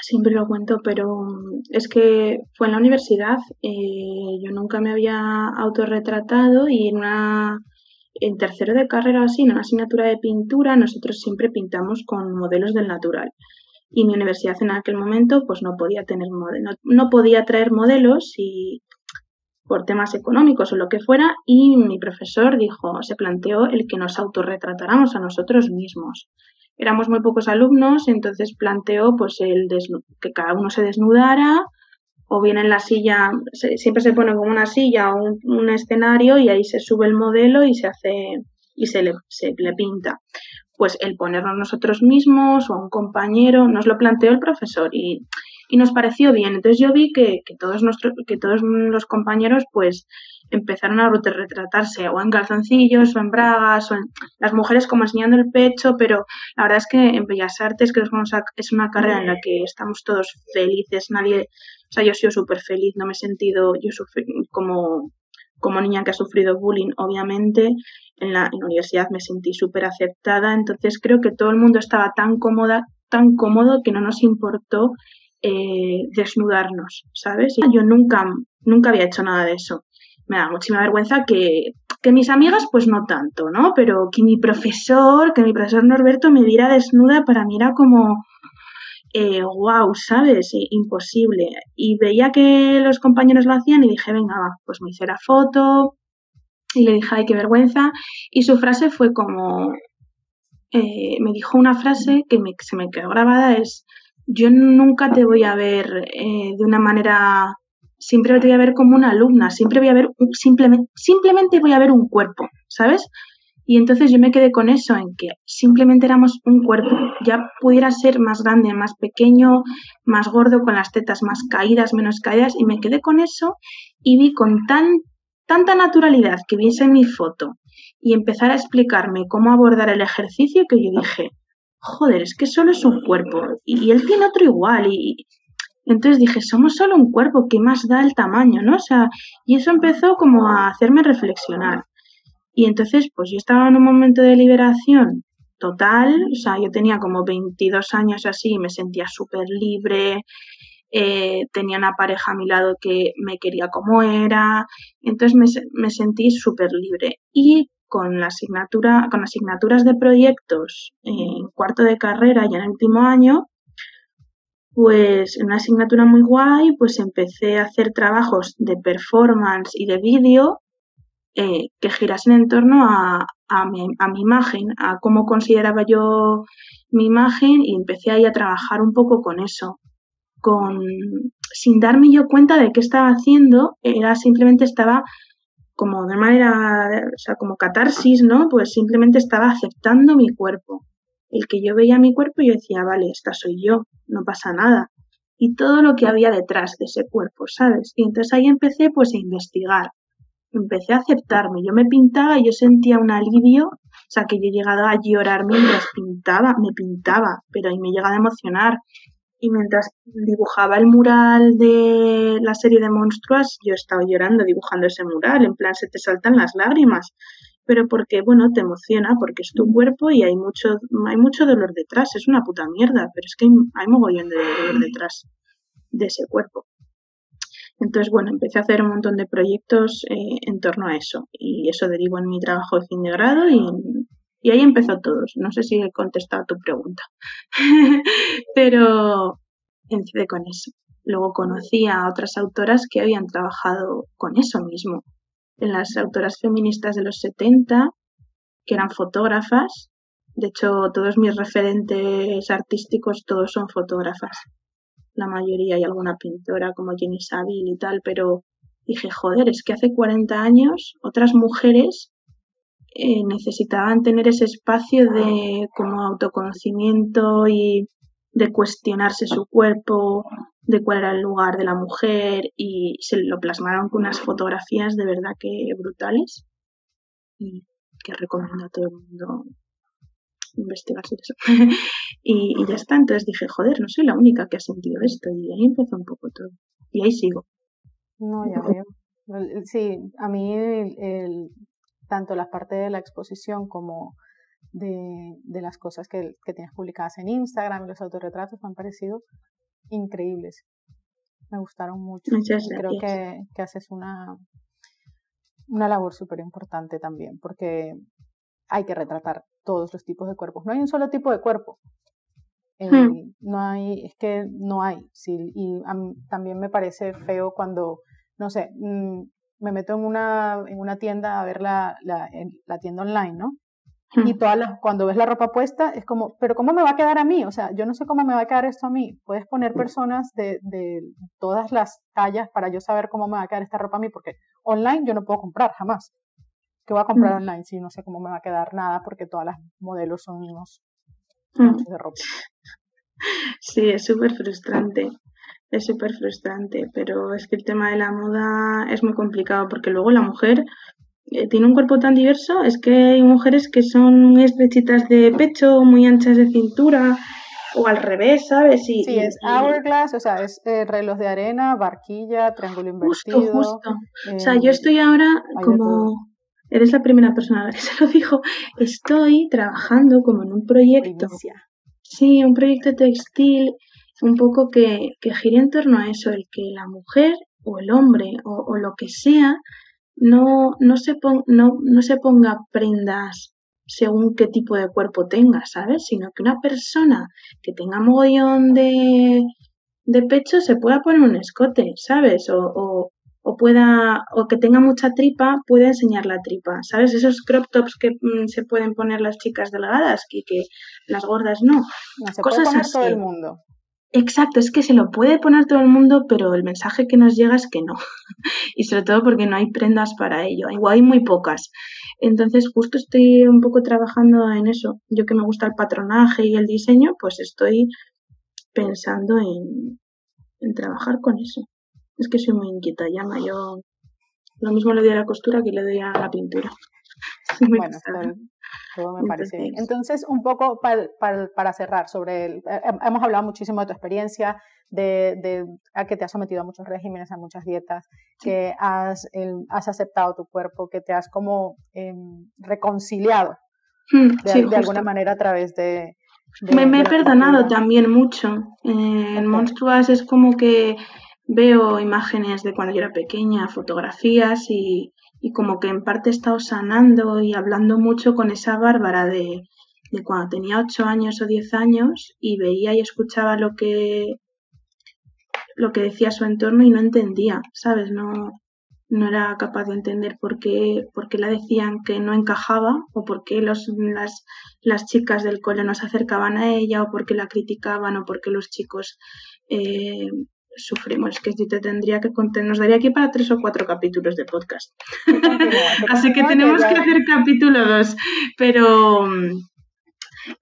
siempre lo cuento, pero es que fue en la universidad, eh, yo nunca me había autorretratado y en una en tercero de carrera así, en una asignatura de pintura, nosotros siempre pintamos con modelos del natural. Y mi universidad en aquel momento pues no podía tener no, no podía traer modelos y por temas económicos o lo que fuera, y mi profesor dijo, se planteó el que nos autorretratáramos a nosotros mismos éramos muy pocos alumnos, entonces planteó pues el que cada uno se desnudara o bien en la silla, siempre se pone como una silla o un, escenario y ahí se sube el modelo y se hace y se le, se le pinta. Pues el ponernos nosotros mismos o a un compañero, nos lo planteó el profesor y y nos pareció bien. Entonces yo vi que, todos, nuestros, que todos los compañeros pues empezaron a retratarse o en calzoncillos o en bragas o en las mujeres como enseñando el pecho, pero la verdad es que en Bellas Artes que es una carrera en la que estamos todos felices, nadie, o sea, yo he sido súper feliz, no me he sentido, yo como, como niña que ha sufrido bullying, obviamente, en la, en la universidad me sentí súper aceptada, entonces creo que todo el mundo estaba tan cómoda, tan cómodo que no nos importó eh, desnudarnos, ¿sabes? yo nunca, nunca había hecho nada de eso. Me da muchísima vergüenza que, que mis amigas, pues no tanto, ¿no? Pero que mi profesor, que mi profesor Norberto me viera desnuda, para mí era como, eh, wow, ¿sabes? Imposible. Y veía que los compañeros lo hacían y dije, venga, pues me hice la foto y le dije, ay, qué vergüenza. Y su frase fue como, eh, me dijo una frase que me, se me quedó grabada, es, yo nunca te voy a ver eh, de una manera, siempre te voy a ver como una alumna, siempre voy a ver, simplemente, simplemente voy a ver un cuerpo, ¿sabes? Y entonces yo me quedé con eso, en que simplemente éramos un cuerpo, ya pudiera ser más grande, más pequeño, más gordo, con las tetas más caídas, menos caídas, y me quedé con eso y vi con tan, tanta naturalidad que viese mi foto y empezar a explicarme cómo abordar el ejercicio que yo dije, joder, es que solo es un cuerpo y, él tiene otro igual y, entonces dije, somos solo un cuerpo, ¿qué más da el tamaño, no? O sea, y eso empezó como a hacerme reflexionar. Y entonces, pues yo estaba en un momento de liberación total, o sea, yo tenía como 22 años así, y me sentía súper libre, eh, tenía una pareja a mi lado que me quería como era, entonces me, me sentí súper libre. Y con la asignatura, con asignaturas de proyectos en cuarto de carrera y en el último año, pues en una asignatura muy guay, pues empecé a hacer trabajos de performance y de vídeo eh, que girasen en torno a, mi, a, mi, imagen, a cómo consideraba yo mi imagen y empecé ahí a trabajar un poco con eso. Con, sin darme yo cuenta de qué estaba haciendo, era simplemente estaba como de manera, o sea, como catarsis, ¿no? Pues simplemente estaba aceptando mi cuerpo. El que yo veía mi cuerpo, yo decía, vale, esta soy yo, no pasa nada. Y todo lo que había detrás de ese cuerpo, ¿sabes? Y entonces ahí empecé pues a investigar. Empecé a aceptarme. Yo me pintaba y yo sentía un alivio. O sea, que yo he llegado a llorar mientras pintaba, me pintaba, pero ahí me llegado a emocionar y mientras dibujaba el mural de la serie de monstruos, yo estaba llorando dibujando ese mural, en plan se te saltan las lágrimas, pero porque, bueno, te emociona, porque es tu cuerpo y hay mucho, hay mucho dolor detrás, es una puta mierda, pero es que hay, mogollón de dolor detrás de ese cuerpo. Entonces, bueno, empecé a hacer un montón de proyectos eh, en torno a eso y eso derivó en mi trabajo de fin de grado y ahí empezó todo. No sé si he contestado tu pregunta, pero empecé con eso. Luego conocí a otras autoras que habían trabajado con eso mismo. En las autoras feministas de los 70, que eran fotógrafas. De hecho, todos mis referentes artísticos, todos son fotógrafas. La mayoría y alguna pintora como Jenny Saville y tal, pero dije, joder, es que hace 40 años otras mujeres eh, necesitaban tener ese espacio de como autoconocimiento y de cuestionarse su cuerpo, de cuál era el lugar de la mujer y se lo plasmaron con unas fotografías de verdad que brutales y que recomiendo a todo el mundo investigar sobre eso. y, y, ya está, entonces dije, joder, no soy la única que ha sentido esto y ahí empezó un poco todo. Y ahí sigo. No, ya veo. Sí, a mí el, tanto la parte de la exposición como de, de las cosas que, que, tienes publicadas en Instagram y los autorretratos me han parecido increíbles. Me gustaron mucho. Muchas Creo que, que haces una, una labor súper importante también, porque hay que retratar todos los tipos de cuerpos. No hay un solo tipo de cuerpo. Eh, hmm. No hay, es que no hay. Sí, y también me parece feo cuando, no sé, mm, me meto en una, en una tienda a ver la, la, la tienda online, ¿no? Y hmm. todas las, cuando ves la ropa puesta, es como, pero ¿cómo me va a quedar a mí? O sea, yo no sé cómo me va a quedar esto a mí. Puedes poner hmm. personas de, de todas las tallas para yo saber cómo me va a quedar esta ropa a mí, porque online yo no puedo comprar jamás. ¿Qué voy a comprar mm. online si no sé cómo me va a quedar nada porque todas las modelos son unos mm. de ropa? Sí, es súper frustrante. Es súper frustrante, pero es que el tema de la moda es muy complicado porque luego la mujer eh, tiene un cuerpo tan diverso, es que hay mujeres que son muy estrechitas de pecho, muy anchas de cintura, o al revés, ¿sabes? Y, sí, es hourglass, o sea, es eh, reloj de arena, barquilla, triángulo invertido. Justo, justo. o sea, yo estoy ahora como eres la primera persona a la que se lo dijo, estoy trabajando como en un proyecto. Sí, un proyecto textil, un poco que, que gire en torno a eso, el que la mujer o el hombre o, lo que sea no, no, se no, no se ponga prendas según qué tipo de cuerpo tenga, ¿sabes? Sino que una persona que tenga mogollón de, de pecho se pueda poner un escote, ¿sabes? o, o pueda o que tenga mucha tripa puede enseñar la tripa sabes esos crop tops que mm, se pueden poner las chicas delgadas y que las gordas no, se cosas puede poner todo el mundo Exacto, es que se lo puede poner todo el mundo, pero el mensaje que nos llega es que no. y sobre todo porque no hay prendas para ello, igual hay muy pocas. Entonces, justo estoy un poco trabajando en eso. Yo que me gusta el patronaje y el diseño, pues estoy pensando en, en trabajar con eso. Es que soy muy inquieta, llama. Yo lo mismo le doy a la costura que le doy a la pintura. bueno, todo, me parece bien. Entonces, un poco para, cerrar sobre el, eh, hemos hablado muchísimo de tu experiencia, de, a que te has sometido a muchos regímenes, a muchas dietas, que has, has aceptado tu cuerpo, que te has como em, reconciliado hmm, de, alguna manera a través de... me, he perdonado también mucho. Eh, en Monstruas es como que veo imágenes de cuando yo era pequeña, fotografías y, y como que en parte he estado sanando y hablando mucho con esa Bárbara de, de cuando tenía 8 años o 10 años y veía y escuchaba lo que lo que decía su entorno y no entendía, ¿sabes? No, no era capaz de entender por qué, por qué la decían que no encajaba o por qué los, las, las chicas del cole no se acercaban a ella o por qué la criticaban o por qué los chicos eh, sufrimos. Es que si te tendría que contar, nos daría aquí para tres o cuatro capítulos de podcast. Así que tenemos que hacer capítulo dos. Pero,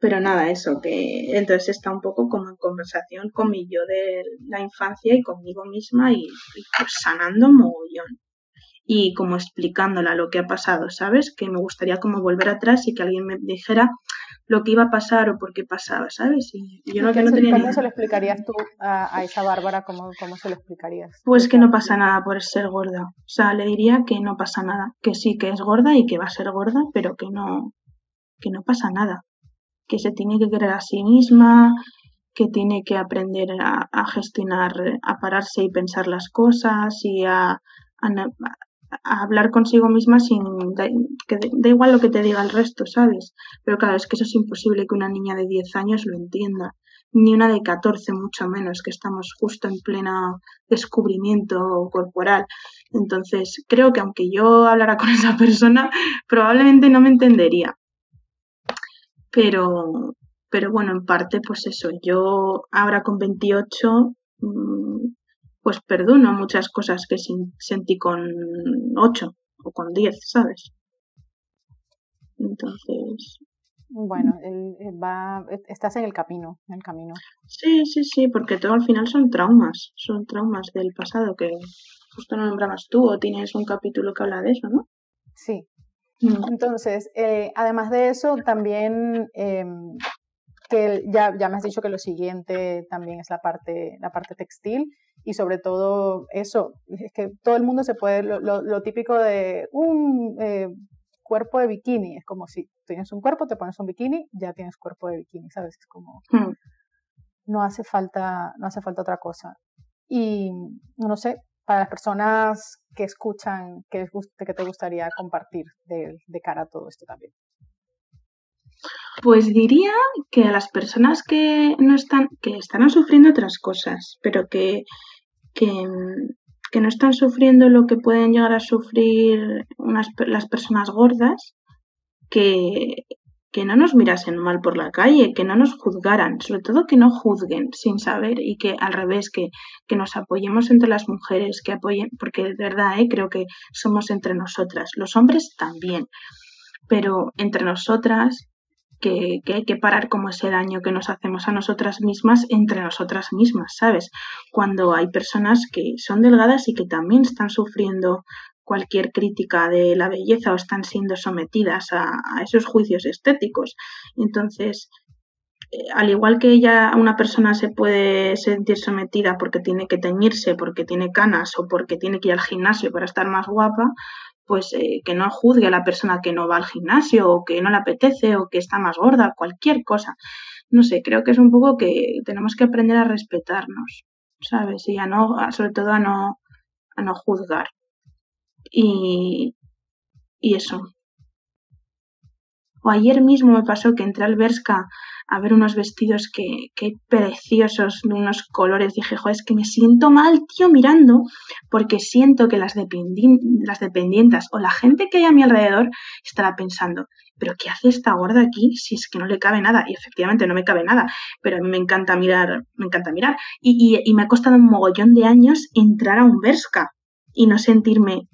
pero nada, eso, que entonces está un poco como en conversación con mi yo de la infancia y conmigo misma y, y pues sanando mogollón y como explicándola lo que ha pasado, ¿sabes? Que me gustaría como volver atrás y que alguien me dijera lo que iba a pasar o por qué pasaba, ¿sabes? Y yo no, ¿Cómo se lo explicarías tú a, esa Bárbara? ¿cómo, ¿Cómo, se lo explicarías? Pues que no pasa nada por ser gorda. O sea, le diría que no pasa nada, que sí que es gorda y que va a ser gorda, pero que no, que no pasa nada. Que se tiene que querer a sí misma, que tiene que aprender a, a gestionar, a pararse y pensar las cosas y a, a hablar consigo misma sin que da igual lo que te diga el resto, ¿sabes? Pero claro, es que eso es imposible que una niña de 10 años lo entienda, ni una de 14 mucho menos, que estamos justo en pleno descubrimiento corporal. Entonces, creo que aunque yo hablara con esa persona, probablemente no me entendería. Pero, pero bueno, en parte, pues eso, yo ahora con 28 pues perdono muchas cosas que sentí con 8 o con 10, ¿sabes? Entonces. Bueno, va, estás en el camino, en el camino. Sí, sí, sí, porque todo al final son traumas, son traumas del pasado que justo no nombrabas tú o tienes un capítulo que habla de eso, ¿no? Sí. Mm. Entonces, eh, además de eso, también em, que ya, ya me has dicho que lo siguiente también es la parte, la parte textil y sobre todo eso, es que todo el mundo se puede, lo, lo, típico de un eh, cuerpo de bikini, es como si tienes un cuerpo, te pones un bikini, ya tienes cuerpo de bikini, ¿sabes? Es como... Hmm. no hace falta, no hace falta otra cosa. Y no sé, para las personas que escuchan, ¿qué, que te gustaría compartir de, de cara a todo esto también? Pues diría que a las personas que no están, que están sufriendo otras cosas, pero que, que, no están sufriendo lo que pueden llegar a sufrir unas, las personas gordas, que, que no nos mirasen mal por la calle, que no nos juzgaran, sobre todo que no juzguen sin saber y que al revés, que, que nos apoyemos entre las mujeres, que apoyen, porque de verdad ¿eh? creo que somos entre nosotras, los hombres también, pero entre nosotras que, hay que parar como ese daño que nos hacemos a nosotras mismas entre nosotras mismas, ¿sabes? Cuando hay personas que son delgadas y que también están sufriendo cualquier crítica de la belleza o están siendo sometidas a, esos juicios estéticos. Entonces, eh, al igual que ella, una persona se puede sentir sometida porque tiene que teñirse, porque tiene canas o porque tiene que ir al gimnasio para estar más guapa, pues eh, que no juzgue a la persona que no va al gimnasio o que no le apetece o que está más gorda, cualquier cosa. No sé, creo que es un poco que tenemos que aprender a respetarnos, ¿sabes? Y a no, sobre todo a no, a no juzgar y, y eso. O ayer mismo me pasó que entré al Berska a ver unos vestidos que, que preciosos, unos colores. Dije, joder, es que me siento mal, tío, mirando, porque siento que las, las dependientas o la gente que hay a mi alrededor estará pensando, pero ¿qué hace esta gorda aquí si es que no le cabe nada? Y efectivamente no me cabe nada, pero a mí me encanta mirar, me encanta mirar. Y, y, y me ha costado un mogollón de años entrar a un Berska y no sentirme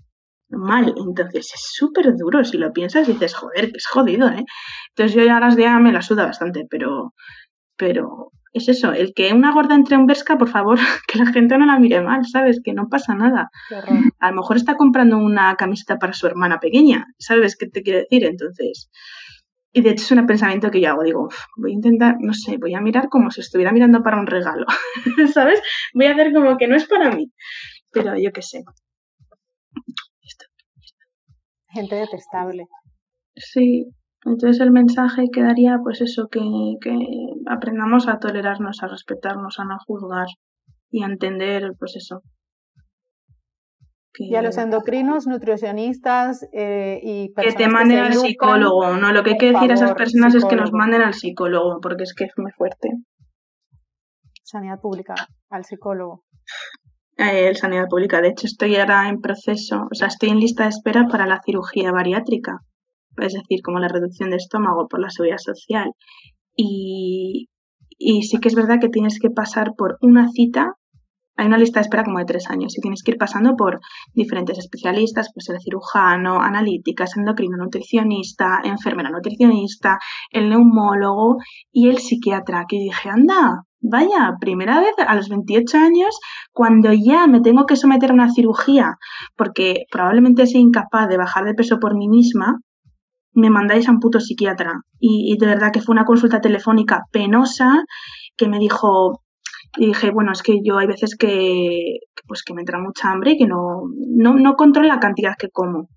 mal. Entonces es súper duro. Si lo piensas, dices, joder, que es jodido, ¿eh? Entonces yo ya las de me la suda bastante, pero, pero es eso, el que una gorda entre un Berska, por favor, que la gente no la mire mal, ¿sabes? Que no pasa nada. A lo mejor está comprando una camiseta para su hermana pequeña, ¿sabes qué te quiere decir? Entonces, y de hecho es un pensamiento que yo hago, digo, voy a intentar, no sé, voy a mirar como si estuviera mirando para un regalo, ¿sabes? Voy a hacer como que no es para mí, pero yo qué sé gente detestable. Sí, entonces el mensaje quedaría pues eso, que, que aprendamos a tolerarnos, a respetarnos, a no juzgar y a entender pues eso. y a los endocrinos, nutricionistas eh, y Que te manden al psicólogo, ¿no? Lo que hay que decir a esas personas es que nos manden al psicólogo, porque es que es muy fuerte. Sanidad pública, al psicólogo eh, sanidad pública. De hecho, estoy ahora en proceso, o sea, estoy en lista de espera para la cirugía bariátrica, es decir, como la reducción de estómago por la seguridad social. Y, y sí que es verdad que tienes que pasar por una cita. Hay una lista de espera como de tres años y tienes que ir pasando por diferentes especialistas, pues el cirujano, analíticas, endocrino, nutricionista, enfermera nutricionista, el neumólogo y el psiquiatra. Que dije, anda, Vaya, primera vez a los 28 años, cuando ya me tengo que someter a una cirugía, porque probablemente sea incapaz de bajar de peso por mí misma, me mandáis a un puto psiquiatra. Y, de verdad que fue una consulta telefónica penosa que me dijo, y dije, bueno, es que yo hay veces que, pues que me entra mucha hambre y que no, no, no controlo la cantidad que como.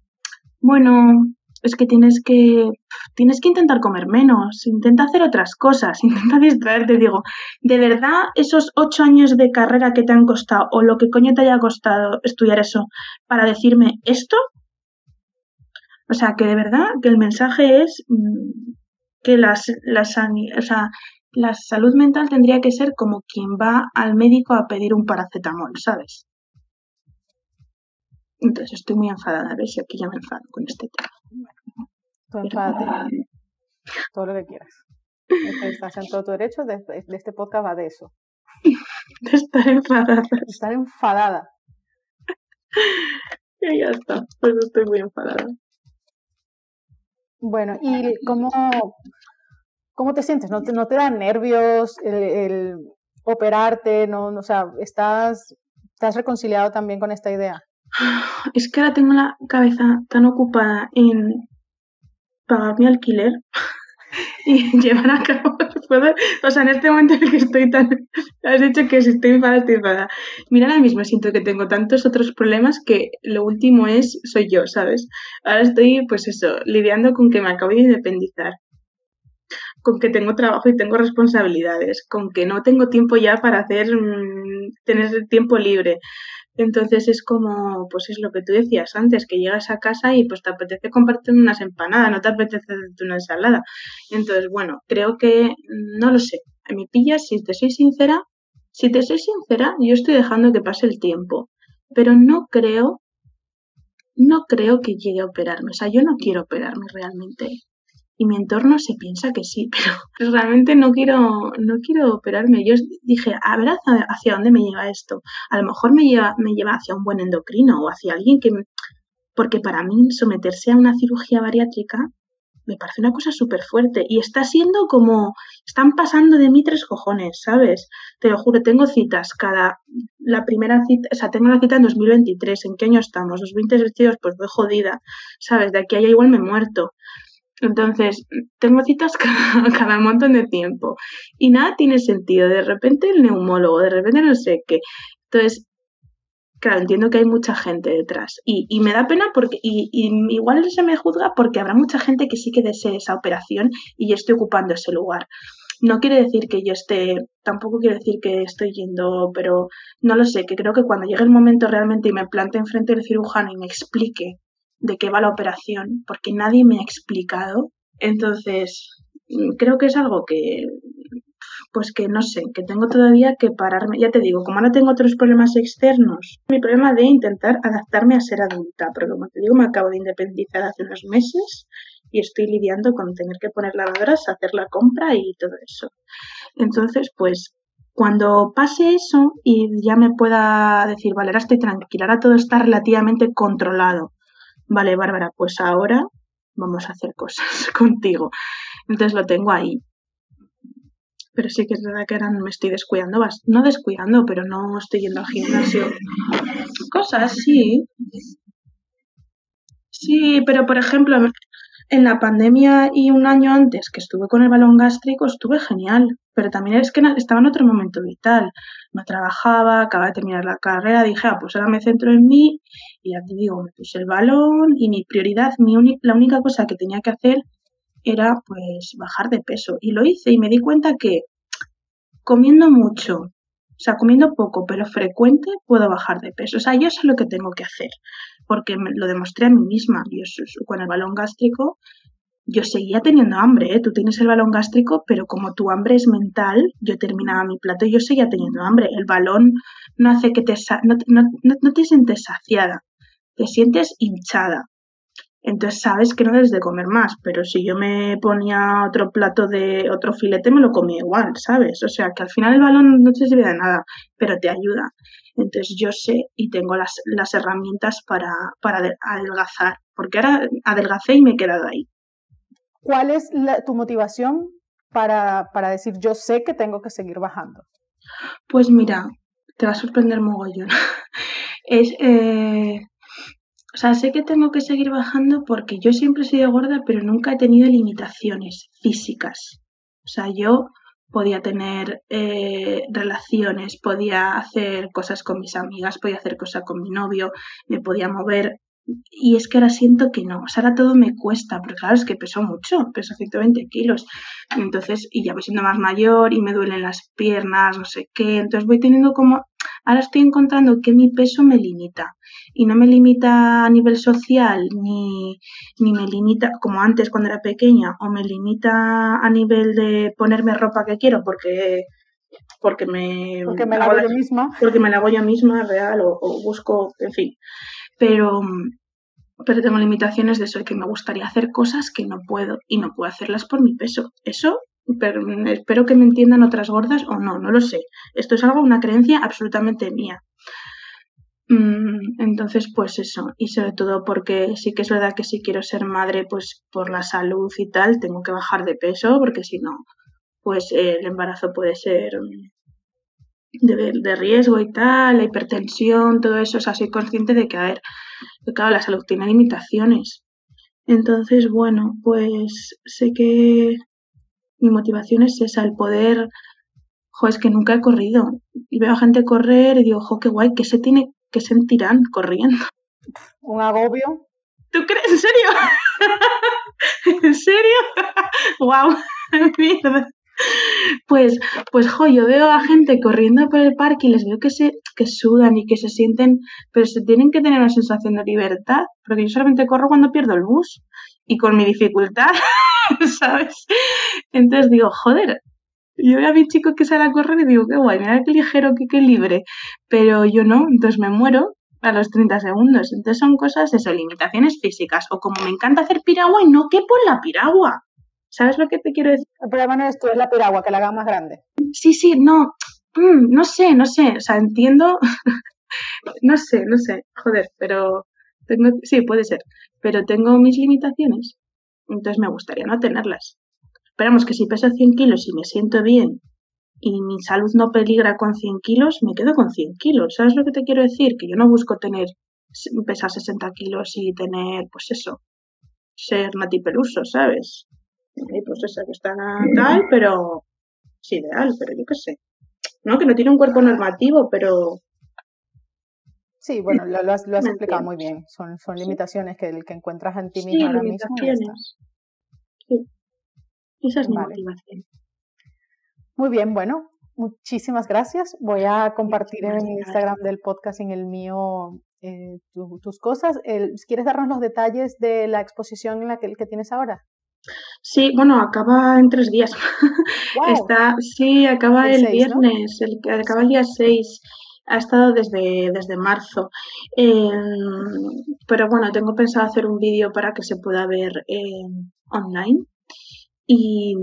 Bueno, es que tienes que tienes que intentar comer menos, intenta hacer otras cosas, intenta distraerte. Digo, ¿de verdad esos ocho años de carrera que te han costado o lo que coño te haya costado estudiar eso para decirme esto? O sea, que de verdad que el mensaje es mm, que las, las, o sea, la salud mental tendría que ser como quien va al médico a pedir un paracetamol, ¿sabes? Entonces estoy muy enfadada, a ver si aquí ya me enfado con este tema. Todo lo que quieras. Estás en todo tu derecho, de, este podcast va de eso. De estar enfadada. De estar enfadada. Y ya está, pues estoy muy enfadada. Bueno, ¿y cómo, cómo te sientes? ¿No te, no te dan nervios el, operarte? No, o sea, ¿estás, ¿estás reconciliado también con esta idea? Es que ahora tengo la cabeza tan ocupada en pagar mi alquiler y llevar a cabo. o sea, en este momento en el que estoy tan. Has dicho que si estoy enfadada. Mira, ahora mismo siento que tengo tantos otros problemas que lo último es. Soy yo, ¿sabes? Ahora estoy, pues eso, lidiando con que me acabo de independizar. con que tengo trabajo y tengo responsabilidades, con que no tengo tiempo ya para hacer, mm, tener tiempo libre. Entonces es como, pues es lo que tú decías antes, que llegas a casa y pues te apetece compartir unas empanadas, no te apetece hacerte una ensalada. Entonces, bueno, creo que, no lo sé, a mi pillas, si te soy sincera, si te soy sincera, yo estoy dejando que pase el tiempo, pero no creo, no creo que llegue a operarme, o sea, yo no quiero operarme realmente y mi entorno se piensa que sí, pero realmente no quiero, no quiero operarme. Yo dije, a ver hacia, dónde me lleva esto. A lo mejor me lleva, me lleva hacia un buen endocrino o hacia alguien que... Porque para mí someterse a una cirugía bariátrica me parece una cosa súper fuerte y está siendo como, están pasando de mí tres cojones, ¿sabes? Te lo juro, tengo citas cada, la primera cita, o sea, tengo la cita en 2023, ¿en qué año estamos? Los 20 vestidos, pues voy jodida, ¿sabes? De aquí a allá igual me muerto. Entonces, tengo citas cada, montón de tiempo y nada tiene sentido. De repente el neumólogo, de repente no sé qué. Entonces, claro, entiendo que hay mucha gente detrás y, y me da pena porque y, igual se me juzga porque habrá mucha gente que sí que desee esa operación y yo estoy ocupando ese lugar. No quiere decir que yo esté, tampoco quiere decir que estoy yendo, pero no lo sé, que creo que cuando llegue el momento realmente y me plante enfrente del cirujano y me explique de qué va la operación, porque nadie me ha explicado. Entonces, mm, creo que es algo que, pues que no sé, que tengo todavía que pararme. Ya te digo, como ahora tengo otros problemas externos, mi problema de intentar adaptarme a ser adulta, pero como te digo, me acabo de independizar hace unos meses y estoy lidiando con tener que poner lavadoras, hacer la compra y todo eso. Entonces, pues cuando pase eso y ya me pueda decir, vale, ahora estoy tranquila, ahora todo está relativamente controlado, vale, Bárbara, pues ahora vamos a hacer cosas contigo. Entonces lo tengo ahí. Pero sí que es verdad que ahora me estoy descuidando, no descuidando, pero no estoy yendo al gimnasio. Cosas, sí. Sí, pero por ejemplo, en la pandemia y un año antes que estuve con el balón gástrico, estuve genial. Pero también es que estaba en otro momento vital. No trabajaba, acababa de terminar la carrera, dije, ah, pues ahora me centro en mí ya te digo, me el balón y mi prioridad, mi la única cosa que tenía que hacer era pues bajar de peso. Y lo hice y me di cuenta que comiendo mucho, o sea, comiendo poco pero frecuente, puedo bajar de peso. O sea, yo sé lo que tengo que hacer, porque lo demostré a mí misma. Yo con el balón gástrico, yo seguía teniendo hambre, ¿eh? Tú tienes el balón gástrico, pero como tu hambre es mental, yo terminaba mi plato y yo seguía teniendo hambre. El balón no hace que te... No, no, no te sientes saciada te sientes hinchada. Entonces sabes que no debes de comer más, pero si yo me ponía otro plato de otro filete me lo comía igual, ¿sabes? O sea que al final el balón no te sirve de nada, pero te ayuda. Entonces yo sé y tengo las, las herramientas para, para adelgazar, porque ahora adelgacé y me he quedado ahí. ¿Cuál es tu motivación para, para decir yo sé que tengo que seguir bajando? Pues mira, te va a sorprender mogollón. es eh, o sea, sé que tengo que seguir bajando porque yo siempre he sido gorda, pero nunca he tenido limitaciones físicas. O sea, yo podía tener eh, relaciones, podía hacer cosas con mis amigas, podía hacer cosas con mi novio, me podía mover. Y es que ahora siento que no, o sea, ahora todo me cuesta, porque claro, es que peso mucho, peso 120 kilos. Entonces, y ya voy siendo más mayor y me duelen las piernas, no sé qué. Entonces voy teniendo como Ahora estoy encontrando que mi peso me limita y no me limita a nivel social ni, ni me limita como antes cuando era pequeña o me limita a nivel de ponerme ropa que quiero porque porque me porque me la hago yo misma. porque me la hago yo misma real o, o busco en fin. Pero pero tengo limitaciones de eso que me gustaría hacer cosas que no puedo y no puedo hacerlas por mi peso. Eso pero espero que me entiendan otras gordas o no, no lo sé. Esto es algo, una creencia absolutamente mía. Mm, entonces, pues eso, y sobre todo porque sí que es verdad que si quiero ser madre, pues por la salud y tal, tengo que bajar de peso, porque si no, pues el embarazo puede ser de, de, riesgo y tal, la hipertensión, todo eso, o sea, soy consciente de que, a ver, claro, la salud tiene limitaciones. Entonces, bueno, pues sé que mi motivación es esa, el poder, jo, es que nunca he corrido. Y veo a gente correr y digo, jo, qué guay, que se tiene, que sentirán corriendo. Un agobio. ¿Tú crees? ¿En serio? ¿En serio? ¡Wow! mierda. Pues, pues, jo, yo veo a gente corriendo por el parque y les veo que se, que sudan y que se sienten, pero se tienen que tener una sensación de libertad, porque yo solamente corro cuando pierdo el bus y con mi dificultad, ¿sabes? Entonces digo, joder, yo veo a mi chico que sale a correr y digo, qué guay, mira qué ligero, qué, qué libre, pero yo no, entonces me muero a los 30 segundos. Entonces son cosas, eso, limitaciones físicas. O como me encanta hacer piragua y no quepo en la piragua. ¿Sabes lo que te quiero decir? El problema no es tú, es la piragua, que la haga más grande. Sí, sí, no. Mm, no sé, no sé. O sea, entiendo. no sé, no sé. Joder, pero tengo. Sí, puede ser. Pero tengo mis limitaciones. Entonces me gustaría no tenerlas. Esperamos que si peso 100 kilos y me siento bien y mi salud no peligra con 100 kilos, me quedo con 100 kilos. ¿Sabes lo que te quiero decir? Que yo no busco tener pesar 60 kilos y tener, pues eso, ser natipeluso, ¿sabes? pues esa que está tal, pero es ideal, pero yo qué sé. No, que no tiene un cuerpo normativo, pero... Sí, bueno, lo, has, explicado muy bien. Son, son limitaciones que, que encuentras en ti mismo ahora mismo. Esa es mi motivación. Muy bien, bueno, muchísimas gracias. Voy a compartir en el Instagram del podcast, en el mío, eh, tus cosas. ¿Quieres darnos los detalles de la exposición en la que, que tienes ahora? Sí, bueno, acaba en tres días. Está, sí, acaba el, viernes, el, acaba el día 6. Ha estado desde, desde marzo. Em, pero bueno, tengo pensado hacer un vídeo para que se pueda ver online. Y,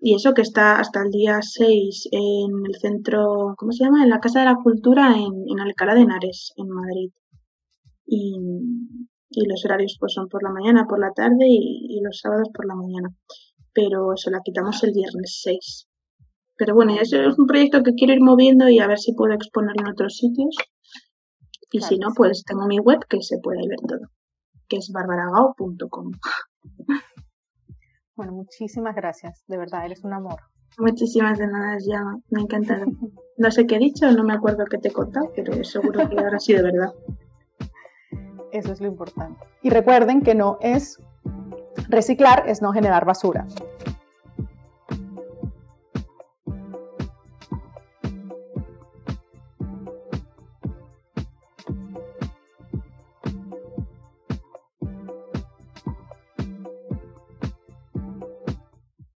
y, eso que está hasta el día 6 en el centro, ¿cómo se llama? En la Casa de la Cultura en, en Alcalá de Henares, en Madrid. Y, y los horarios pues son por la mañana, por la tarde y, los sábados por la mañana. Pero eso la quitamos el viernes 6. Pero bueno, eso es un proyecto que quiero ir moviendo y a ver si puedo exponerlo en otros sitios. Y si no, pues tengo mi web que se puede ver todo, que es barbaragao.com. Bueno, muchísimas gracias, de verdad, eres un amor. Muchísimas de nada, ya me ha encantado. No sé qué he dicho, no me acuerdo qué te he contado, pero seguro que ahora sí de verdad. Eso es lo importante. Y recuerden que no es reciclar, es no generar basura.